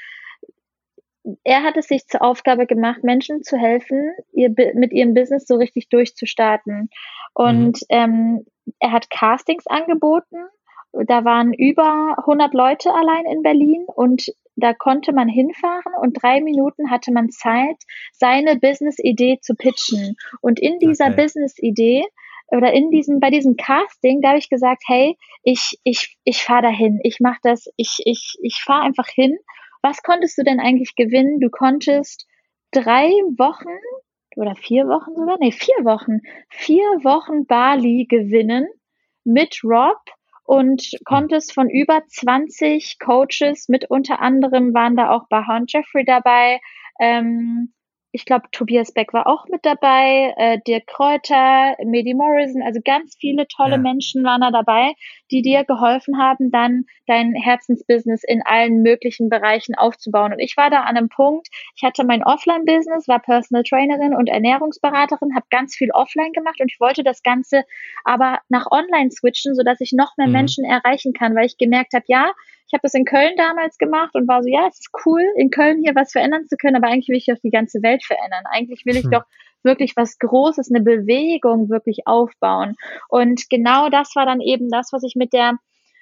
Er hat es sich zur Aufgabe gemacht, Menschen zu helfen, ihr, mit ihrem Business so richtig durchzustarten. Und mhm. ähm, er hat Castings angeboten. Da waren über 100 Leute allein in Berlin und da konnte man hinfahren und drei Minuten hatte man Zeit, seine Business-Idee zu pitchen. Und in dieser okay. Business-Idee oder in diesem, bei diesem Casting, da habe ich gesagt, hey, ich, ich, ich fahre dahin, ich mache das, ich, ich, ich fahre einfach hin. Was konntest du denn eigentlich gewinnen? Du konntest drei Wochen oder vier Wochen sogar, nee, vier Wochen, vier Wochen Bali gewinnen mit Rob und konntest von über 20 Coaches, mit unter anderem waren da auch Baha und Jeffrey dabei, ähm, ich glaube, Tobias Beck war auch mit dabei, äh, Dirk Kräuter, Medi Morrison, also ganz viele tolle ja. Menschen waren da dabei, die dir geholfen haben, dann dein Herzensbusiness in allen möglichen Bereichen aufzubauen. Und ich war da an einem Punkt, ich hatte mein Offline-Business, war Personal Trainerin und Ernährungsberaterin, habe ganz viel offline gemacht und ich wollte das Ganze aber nach online switchen, sodass ich noch mehr mhm. Menschen erreichen kann, weil ich gemerkt habe, ja, ich habe das in Köln damals gemacht und war so, ja, es ist cool, in Köln hier was verändern zu können, aber eigentlich will ich doch die ganze Welt verändern. Eigentlich will ich hm. doch wirklich was Großes, eine Bewegung wirklich aufbauen. Und genau das war dann eben das, was ich mit der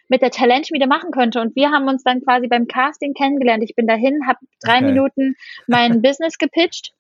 mit der Talentschmiede machen könnte. Und wir haben uns dann quasi beim Casting kennengelernt. Ich bin dahin, habe drei okay. Minuten mein Business gepitcht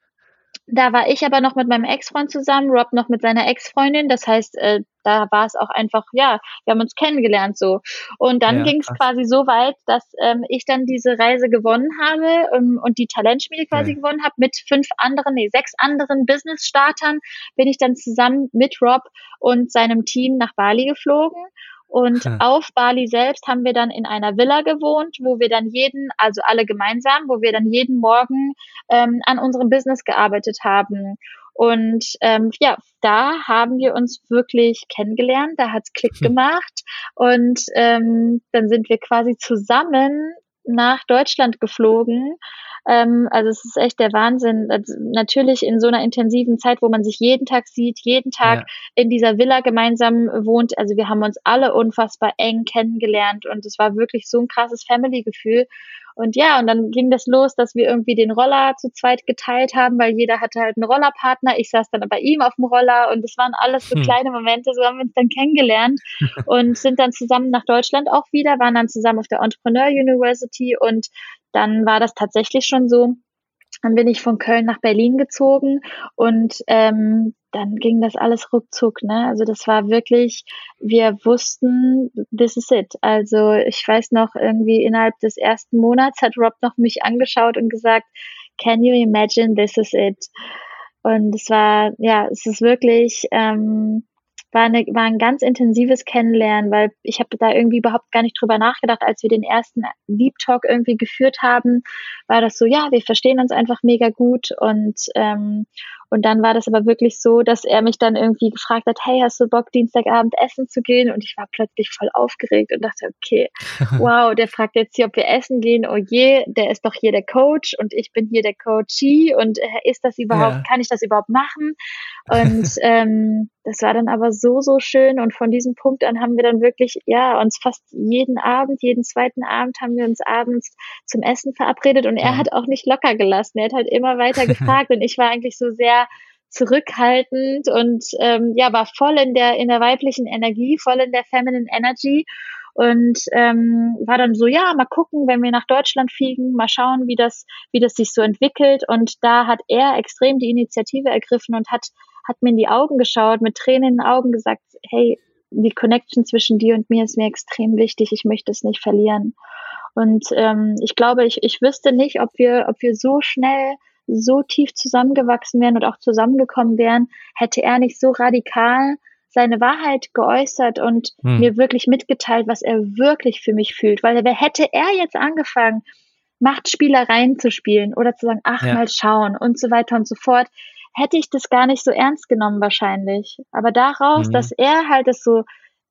Da war ich aber noch mit meinem Ex-Freund zusammen, Rob noch mit seiner Ex-Freundin. Das heißt, äh, da war es auch einfach, ja, wir haben uns kennengelernt so. Und dann ja, ging es quasi so weit, dass ähm, ich dann diese Reise gewonnen habe ähm, und die Talentschmiede quasi okay. gewonnen habe mit fünf anderen, nee, sechs anderen Business-Startern bin ich dann zusammen mit Rob und seinem Team nach Bali geflogen. Und hm. auf Bali selbst haben wir dann in einer Villa gewohnt, wo wir dann jeden, also alle gemeinsam, wo wir dann jeden Morgen ähm, an unserem Business gearbeitet haben. Und ähm, ja, da haben wir uns wirklich kennengelernt, da hat's Klick hm. gemacht und ähm, dann sind wir quasi zusammen nach Deutschland geflogen ähm, also es ist echt der Wahnsinn. Also natürlich in so einer intensiven Zeit, wo man sich jeden Tag sieht, jeden Tag ja. in dieser Villa gemeinsam wohnt. Also wir haben uns alle unfassbar eng kennengelernt und es war wirklich so ein krasses Family-Gefühl. Und ja, und dann ging das los, dass wir irgendwie den Roller zu zweit geteilt haben, weil jeder hatte halt einen Rollerpartner. Ich saß dann bei ihm auf dem Roller und es waren alles so hm. kleine Momente, so haben wir uns dann kennengelernt und sind dann zusammen nach Deutschland auch wieder, waren dann zusammen auf der Entrepreneur University und dann war das tatsächlich schon so. Dann bin ich von Köln nach Berlin gezogen und ähm, dann ging das alles ruckzuck. Ne? Also das war wirklich, wir wussten, this is it. Also ich weiß noch, irgendwie innerhalb des ersten Monats hat Rob noch mich angeschaut und gesagt, can you imagine, this is it. Und es war, ja, es ist wirklich, ähm, war, eine, war ein ganz intensives Kennenlernen, weil ich habe da irgendwie überhaupt gar nicht drüber nachgedacht, als wir den ersten Deep Talk irgendwie geführt haben, war das so, ja, wir verstehen uns einfach mega gut und ähm, und dann war das aber wirklich so, dass er mich dann irgendwie gefragt hat, hey, hast du Bock, Dienstagabend essen zu gehen? Und ich war plötzlich voll aufgeregt und dachte, okay, wow, der fragt jetzt hier, ob wir essen gehen. Oh je, der ist doch hier der Coach und ich bin hier der Coachee und äh, ist das überhaupt, ja. kann ich das überhaupt machen? Und ähm, das war dann aber so, so schön. Und von diesem Punkt an haben wir dann wirklich, ja, uns fast jeden Abend, jeden zweiten Abend haben wir uns abends zum Essen verabredet und er ja. hat auch nicht locker gelassen. Er hat halt immer weiter gefragt und ich war eigentlich so sehr zurückhaltend und ähm, ja, war voll in der, in der weiblichen Energie, voll in der feminine Energy und ähm, war dann so, ja, mal gucken, wenn wir nach Deutschland fliegen, mal schauen, wie das, wie das sich so entwickelt. Und da hat er extrem die Initiative ergriffen und hat, hat mir in die Augen geschaut, mit Tränen in den Augen gesagt, hey, die Connection zwischen dir und mir ist mir extrem wichtig, ich möchte es nicht verlieren. Und ähm, ich glaube, ich, ich wüsste nicht, ob wir, ob wir so schnell so tief zusammengewachsen wären und auch zusammengekommen wären, hätte er nicht so radikal seine Wahrheit geäußert und hm. mir wirklich mitgeteilt, was er wirklich für mich fühlt. Weil hätte er jetzt angefangen, Machtspielereien zu spielen oder zu sagen, ach ja. mal schauen und so weiter und so fort, hätte ich das gar nicht so ernst genommen wahrscheinlich. Aber daraus, mhm. dass er halt das so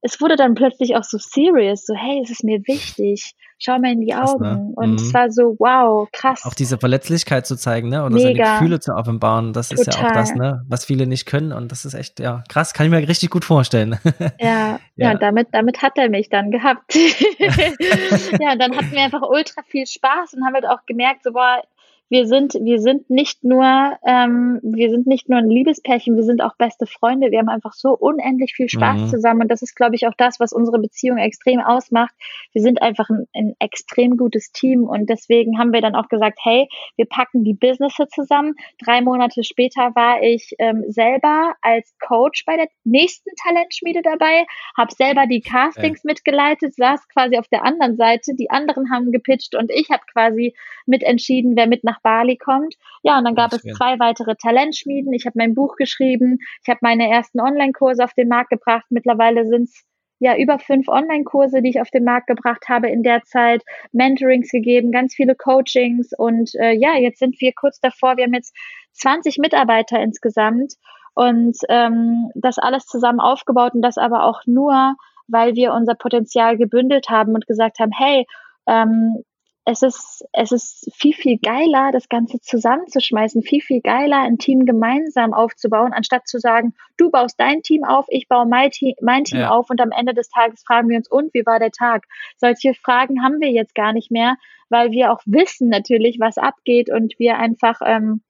es wurde dann plötzlich auch so serious, so hey, es ist mir wichtig, schau mir in die krass, ne? Augen. Ne? Und mhm. es war so, wow, krass. Auch diese Verletzlichkeit zu zeigen, ne? Mega. seine Gefühle zu offenbaren, das Total. ist ja auch das, ne? Was viele nicht können. Und das ist echt, ja, krass, kann ich mir richtig gut vorstellen. Ja, ja, ja damit, damit hat er mich dann gehabt. ja, dann hatten wir einfach ultra viel Spaß und haben halt auch gemerkt, so, boah, wir sind, wir sind nicht nur, ähm, wir sind nicht nur ein Liebespärchen, wir sind auch beste Freunde. Wir haben einfach so unendlich viel Spaß mhm. zusammen. Und das ist, glaube ich, auch das, was unsere Beziehung extrem ausmacht. Wir sind einfach ein, ein extrem gutes Team. Und deswegen haben wir dann auch gesagt, hey, wir packen die Businesses zusammen. Drei Monate später war ich ähm, selber als Coach bei der nächsten Talentschmiede dabei, habe selber die Castings okay. mitgeleitet, saß quasi auf der anderen Seite. Die anderen haben gepitcht und ich habe quasi mitentschieden, wer mit nach Bali kommt. Ja, und dann gab es zwei weitere Talentschmieden. Ich habe mein Buch geschrieben. Ich habe meine ersten Online-Kurse auf den Markt gebracht. Mittlerweile sind es ja über fünf Online-Kurse, die ich auf den Markt gebracht habe in der Zeit, Mentorings gegeben, ganz viele Coachings und äh, ja, jetzt sind wir kurz davor. Wir haben jetzt 20 Mitarbeiter insgesamt und ähm, das alles zusammen aufgebaut und das aber auch nur, weil wir unser Potenzial gebündelt haben und gesagt haben, hey, ähm, es ist, es ist viel, viel geiler, das Ganze zusammenzuschmeißen, viel, viel geiler, ein Team gemeinsam aufzubauen, anstatt zu sagen, du baust dein Team auf, ich baue mein Team, mein Team ja. auf und am Ende des Tages fragen wir uns, und wie war der Tag? Solche Fragen haben wir jetzt gar nicht mehr, weil wir auch wissen natürlich, was abgeht und wir einfach ähm,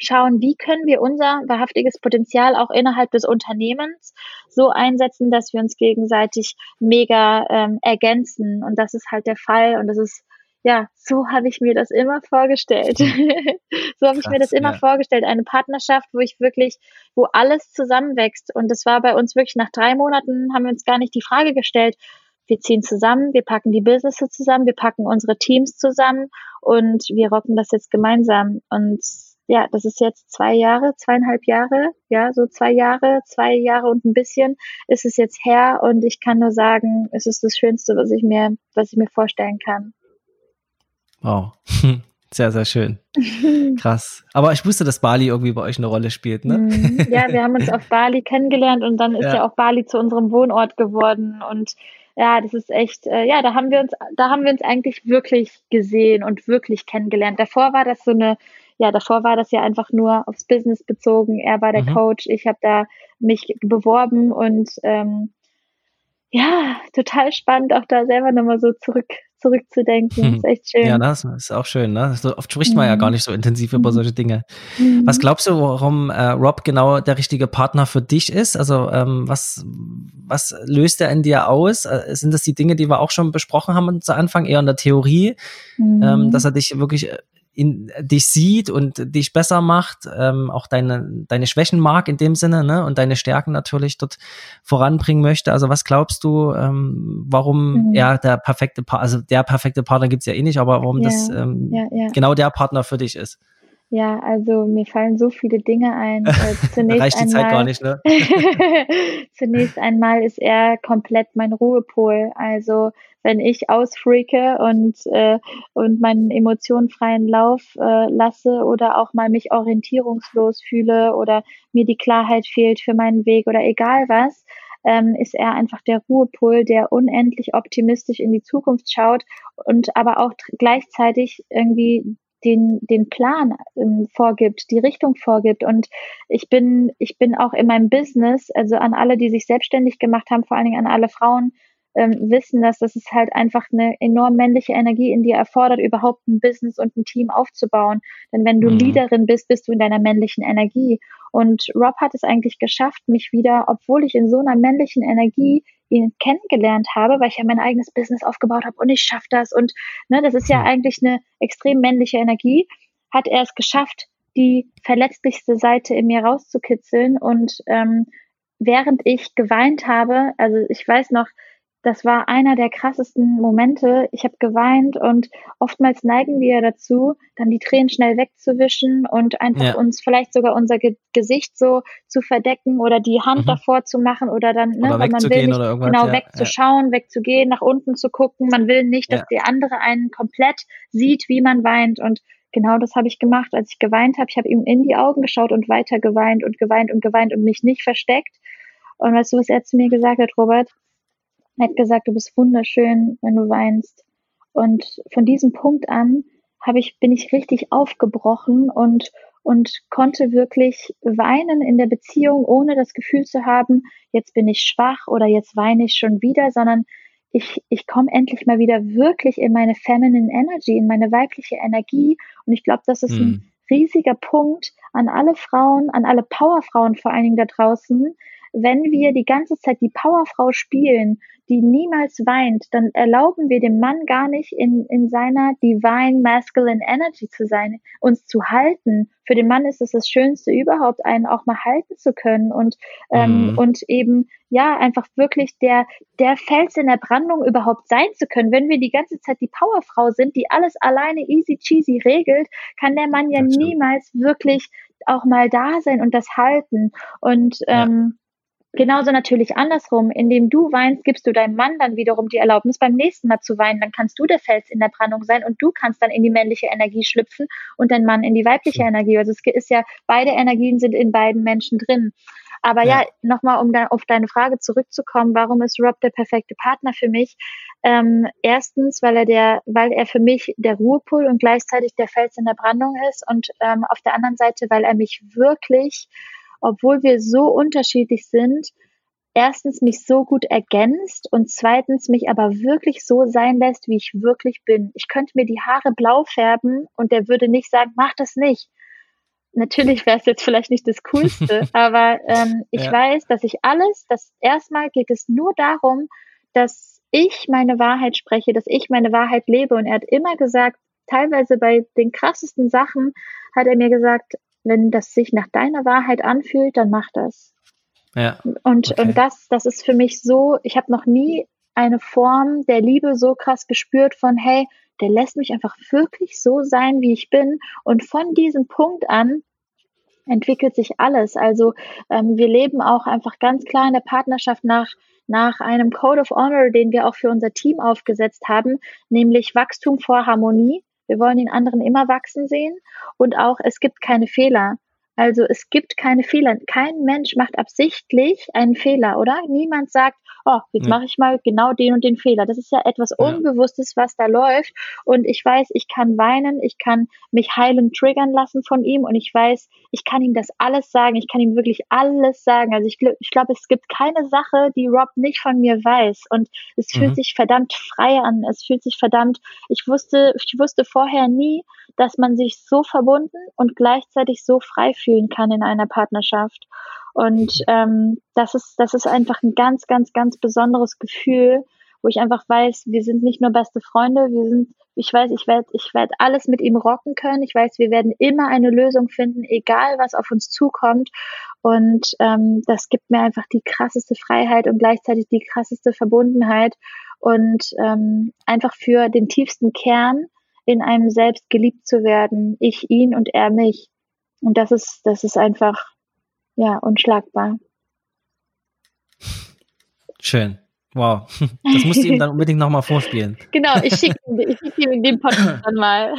schauen, wie können wir unser wahrhaftiges Potenzial auch innerhalb des Unternehmens so einsetzen, dass wir uns gegenseitig mega ähm, ergänzen. Und das ist halt der Fall und das ist ja, so habe ich mir das immer vorgestellt. so habe ich mir das immer ja. vorgestellt. Eine Partnerschaft, wo ich wirklich, wo alles zusammenwächst. Und das war bei uns wirklich nach drei Monaten, haben wir uns gar nicht die Frage gestellt, wir ziehen zusammen, wir packen die Businesses zusammen, wir packen unsere Teams zusammen und wir rocken das jetzt gemeinsam. Und ja, das ist jetzt zwei Jahre, zweieinhalb Jahre, ja, so zwei Jahre, zwei Jahre und ein bisschen ist es jetzt her und ich kann nur sagen, es ist das Schönste, was ich mir, was ich mir vorstellen kann. Wow. Sehr, sehr schön. Krass. Aber ich wusste, dass Bali irgendwie bei euch eine Rolle spielt, ne? Mhm. Ja, wir haben uns auf Bali kennengelernt und dann ist ja, ja auch Bali zu unserem Wohnort geworden und ja, das ist echt, äh, ja, da haben wir uns, da haben wir uns eigentlich wirklich gesehen und wirklich kennengelernt. Davor war das so eine, ja, davor war das ja einfach nur aufs Business bezogen. Er war der mhm. Coach, ich habe da mich beworben und ähm, ja, total spannend, auch da selber nochmal so zurück zurückzudenken. Das ist echt schön. Ja, das ist auch schön. Ne? So oft spricht man mhm. ja gar nicht so intensiv über mhm. solche Dinge. Mhm. Was glaubst du, warum äh, Rob genau der richtige Partner für dich ist? Also ähm, was, was löst er in dir aus? Äh, sind das die Dinge, die wir auch schon besprochen haben zu Anfang, eher in der Theorie, ähm, mhm. dass er dich wirklich in, dich sieht und dich besser macht, ähm, auch deine, deine Schwächen mag in dem Sinne, ne, und deine Stärken natürlich dort voranbringen möchte. Also was glaubst du, ähm, warum mhm. er der perfekte Partner, also der perfekte Partner gibt's ja eh nicht, aber warum ja, das ähm, ja, ja. genau der Partner für dich ist? Ja, also mir fallen so viele Dinge ein. Äh, zunächst Reicht die einmal, Zeit gar nicht, ne? zunächst einmal ist er komplett mein Ruhepol. Also wenn ich ausfreake und, äh, und meinen Emotionen freien Lauf äh, lasse oder auch mal mich orientierungslos fühle oder mir die Klarheit fehlt für meinen Weg oder egal was, ähm, ist er einfach der Ruhepol, der unendlich optimistisch in die Zukunft schaut und aber auch gleichzeitig irgendwie den, den Plan ähm, vorgibt, die Richtung vorgibt. Und ich bin, ich bin auch in meinem Business, also an alle, die sich selbstständig gemacht haben, vor allen Dingen an alle Frauen, ähm, wissen, dass das ist halt einfach eine enorm männliche Energie in dir erfordert, überhaupt ein Business und ein Team aufzubauen. Denn wenn du mhm. Leaderin bist, bist du in deiner männlichen Energie. Und Rob hat es eigentlich geschafft, mich wieder, obwohl ich in so einer männlichen Energie ihn kennengelernt habe, weil ich ja mein eigenes Business aufgebaut habe und ich schaffe das und ne, das ist ja eigentlich eine extrem männliche Energie, hat er es geschafft, die verletzlichste Seite in mir rauszukitzeln und ähm, während ich geweint habe, also ich weiß noch, das war einer der krassesten Momente. Ich habe geweint und oftmals neigen wir dazu, dann die Tränen schnell wegzuwischen und einfach ja. uns vielleicht sogar unser Ge Gesicht so zu verdecken oder die Hand mhm. davor zu machen oder dann, ne, oder weil man will nicht genau ja, wegzuschauen, ja. wegzugehen, nach unten zu gucken. Man will nicht, dass der andere einen komplett sieht, wie man weint und Genau das habe ich gemacht, als ich geweint habe. Ich habe ihm in die Augen geschaut und weiter geweint und geweint und geweint und mich nicht versteckt. Und weißt du, was er zu mir gesagt hat, Robert? Er hat gesagt, du bist wunderschön, wenn du weinst. Und von diesem Punkt an habe ich, bin ich richtig aufgebrochen und, und konnte wirklich weinen in der Beziehung, ohne das Gefühl zu haben, jetzt bin ich schwach oder jetzt weine ich schon wieder, sondern ich, ich komme endlich mal wieder wirklich in meine feminine Energy, in meine weibliche Energie. Und ich glaube, das ist hm. ein riesiger Punkt an alle Frauen, an alle Powerfrauen vor allen Dingen da draußen, wenn wir die ganze Zeit die Powerfrau spielen, die niemals weint, dann erlauben wir dem Mann gar nicht in, in seiner divine masculine energy zu sein, uns zu halten. Für den Mann ist es das Schönste überhaupt, einen auch mal halten zu können und, ähm, mhm. und eben, ja, einfach wirklich der, der Fels in der Brandung überhaupt sein zu können. Wenn wir die ganze Zeit die Powerfrau sind, die alles alleine easy cheesy regelt, kann der Mann ja niemals wirklich auch mal da sein und das halten. Und, ähm, Genauso natürlich andersrum, indem du weinst, gibst du deinem Mann dann wiederum die Erlaubnis, beim nächsten Mal zu weinen. Dann kannst du der Fels in der Brandung sein und du kannst dann in die männliche Energie schlüpfen und dein Mann in die weibliche Energie. Also es ist ja, beide Energien sind in beiden Menschen drin. Aber ja, ja nochmal, um da auf deine Frage zurückzukommen, warum ist Rob der perfekte Partner für mich? Ähm, erstens, weil er der, weil er für mich der Ruhepol und gleichzeitig der Fels in der Brandung ist und ähm, auf der anderen Seite, weil er mich wirklich obwohl wir so unterschiedlich sind, erstens mich so gut ergänzt und zweitens mich aber wirklich so sein lässt, wie ich wirklich bin. Ich könnte mir die Haare blau färben und der würde nicht sagen, mach das nicht. Natürlich wäre es jetzt vielleicht nicht das Coolste, aber ähm, ich ja. weiß, dass ich alles, dass erstmal geht es nur darum, dass ich meine Wahrheit spreche, dass ich meine Wahrheit lebe. Und er hat immer gesagt, teilweise bei den krassesten Sachen hat er mir gesagt, wenn das sich nach deiner Wahrheit anfühlt, dann mach das. Ja. Und, okay. und das, das ist für mich so, ich habe noch nie eine Form der Liebe so krass gespürt von, hey, der lässt mich einfach wirklich so sein, wie ich bin. Und von diesem Punkt an entwickelt sich alles. Also ähm, wir leben auch einfach ganz klar in der Partnerschaft nach nach einem Code of Honor, den wir auch für unser Team aufgesetzt haben, nämlich Wachstum vor Harmonie. Wir wollen den anderen immer wachsen sehen und auch es gibt keine Fehler. Also es gibt keine Fehler. Kein Mensch macht absichtlich einen Fehler, oder? Niemand sagt, oh, jetzt ja. mache ich mal genau den und den Fehler. Das ist ja etwas Unbewusstes, was da läuft. Und ich weiß, ich kann weinen, ich kann mich heilen triggern lassen von ihm und ich weiß, ich kann ihm das alles sagen. Ich kann ihm wirklich alles sagen. Also ich, ich glaube, es gibt keine Sache, die Rob nicht von mir weiß. Und es fühlt mhm. sich verdammt frei an. Es fühlt sich verdammt, ich wusste, ich wusste vorher nie, dass man sich so verbunden und gleichzeitig so frei fühlen kann in einer Partnerschaft. Und ähm, das ist, das ist einfach ein ganz, ganz, ganz besonderes Gefühl, wo ich einfach weiß, wir sind nicht nur beste Freunde, wir sind, ich weiß, ich werde, ich werde alles mit ihm rocken können. Ich weiß, wir werden immer eine Lösung finden, egal was auf uns zukommt. Und ähm, das gibt mir einfach die krasseste Freiheit und gleichzeitig die krasseste Verbundenheit und ähm, einfach für den tiefsten Kern in einem selbst geliebt zu werden, ich ihn und er mich. Und das ist, das ist einfach, ja, unschlagbar. Schön. Wow. Das musst du ihm dann unbedingt nochmal vorspielen. Genau, ich schicke ich schick ihm den Podcast dann mal.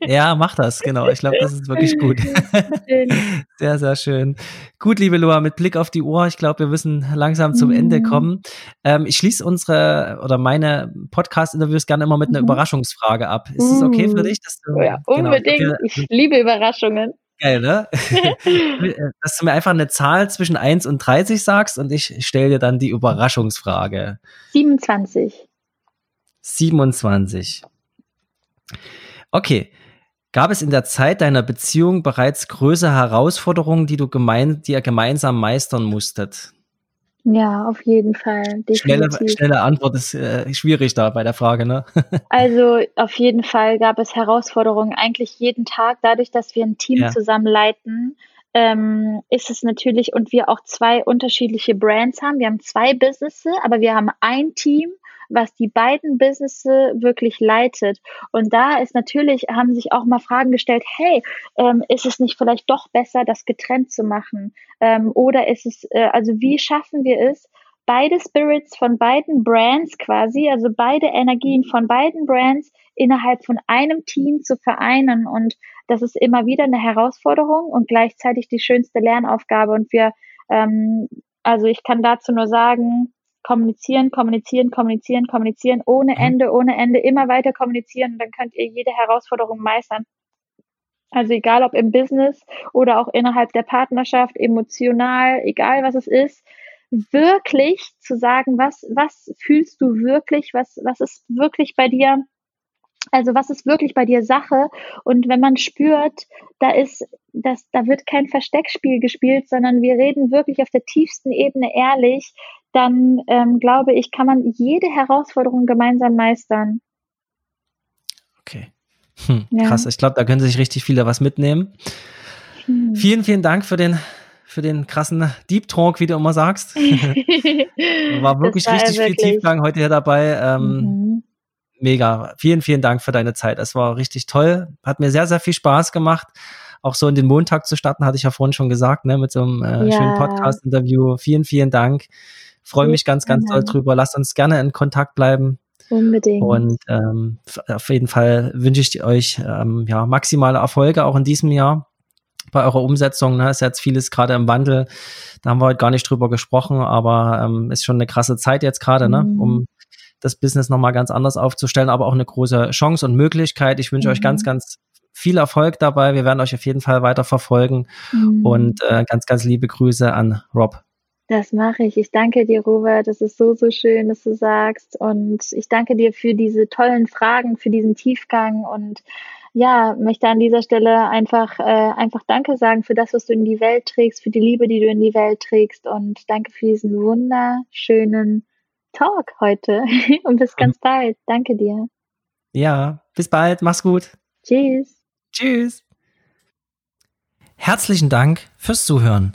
Ja, mach das, genau. Ich glaube, das ist wirklich gut. Sehr, sehr schön. Gut, liebe Loa, mit Blick auf die Uhr, ich glaube, wir müssen langsam zum Ende mhm. kommen. Ähm, ich schließe unsere oder meine Podcast-Interviews gerne immer mit einer mhm. Überraschungsfrage ab. Ist es okay für uh. dich? Dass du, ja, genau, unbedingt. Genau, ich liebe Überraschungen. Geil, ne? dass du mir einfach eine Zahl zwischen 1 und 30 sagst und ich stelle dir dann die Überraschungsfrage. 27. 27. Okay. Gab es in der Zeit deiner Beziehung bereits größere Herausforderungen, die du gemein, die ihr gemeinsam meistern musstet? Ja, auf jeden Fall. Schnelle, schnelle Antwort ist äh, schwierig da bei der Frage, ne? also auf jeden Fall gab es Herausforderungen eigentlich jeden Tag. Dadurch, dass wir ein Team ja. zusammen leiten, ähm, ist es natürlich und wir auch zwei unterschiedliche Brands haben. Wir haben zwei Businesses, aber wir haben ein Team was die beiden Businesses wirklich leitet. Und da ist natürlich, haben sich auch mal Fragen gestellt, hey, ähm, ist es nicht vielleicht doch besser, das getrennt zu machen? Ähm, oder ist es, äh, also wie schaffen wir es, beide Spirits von beiden Brands quasi, also beide Energien von beiden Brands innerhalb von einem Team zu vereinen. Und das ist immer wieder eine Herausforderung und gleichzeitig die schönste Lernaufgabe. Und wir, ähm, also ich kann dazu nur sagen, kommunizieren, kommunizieren, kommunizieren, kommunizieren, ohne mhm. Ende, ohne Ende, immer weiter kommunizieren, dann könnt ihr jede Herausforderung meistern. Also egal ob im Business oder auch innerhalb der Partnerschaft, emotional, egal was es ist, wirklich zu sagen, was, was fühlst du wirklich, was, was ist wirklich bei dir, also was ist wirklich bei dir Sache? Und wenn man spürt, da ist, das, da wird kein Versteckspiel gespielt, sondern wir reden wirklich auf der tiefsten Ebene ehrlich, dann ähm, glaube ich, kann man jede Herausforderung gemeinsam meistern. Okay. Hm, ja. Krass, ich glaube, da können sich richtig viele was mitnehmen. Hm. Vielen, vielen Dank für den, für den krassen Deep Talk, wie du immer sagst. war wirklich war richtig wirklich. viel Tiefgang heute hier dabei. Ähm, mhm. Mega. Vielen, vielen Dank für deine Zeit. Es war richtig toll. Hat mir sehr, sehr viel Spaß gemacht auch so in den Montag zu starten, hatte ich ja vorhin schon gesagt, ne, mit so einem äh, ja. schönen Podcast-Interview. Vielen, vielen Dank. Freue mich ganz, ganz doll drüber. Lasst uns gerne in Kontakt bleiben. Unbedingt. Und ähm, auf jeden Fall wünsche ich euch ähm, ja, maximale Erfolge auch in diesem Jahr bei eurer Umsetzung. Ne, ist jetzt vieles gerade im Wandel. Da haben wir heute gar nicht drüber gesprochen, aber ähm, ist schon eine krasse Zeit jetzt gerade, ne, mhm. um das Business nochmal ganz anders aufzustellen, aber auch eine große Chance und Möglichkeit. Ich wünsche mhm. euch ganz, ganz viel Erfolg dabei. Wir werden euch auf jeden Fall weiter verfolgen. Mhm. Und äh, ganz, ganz liebe Grüße an Rob. Das mache ich. Ich danke dir, Robert. Das ist so, so schön, dass du sagst. Und ich danke dir für diese tollen Fragen, für diesen Tiefgang und ja, möchte an dieser Stelle einfach, äh, einfach Danke sagen für das, was du in die Welt trägst, für die Liebe, die du in die Welt trägst und danke für diesen wunderschönen Talk heute und bis ganz bald. Danke dir. Ja, bis bald. Mach's gut. Tschüss. Tschüss. Herzlichen Dank fürs Zuhören.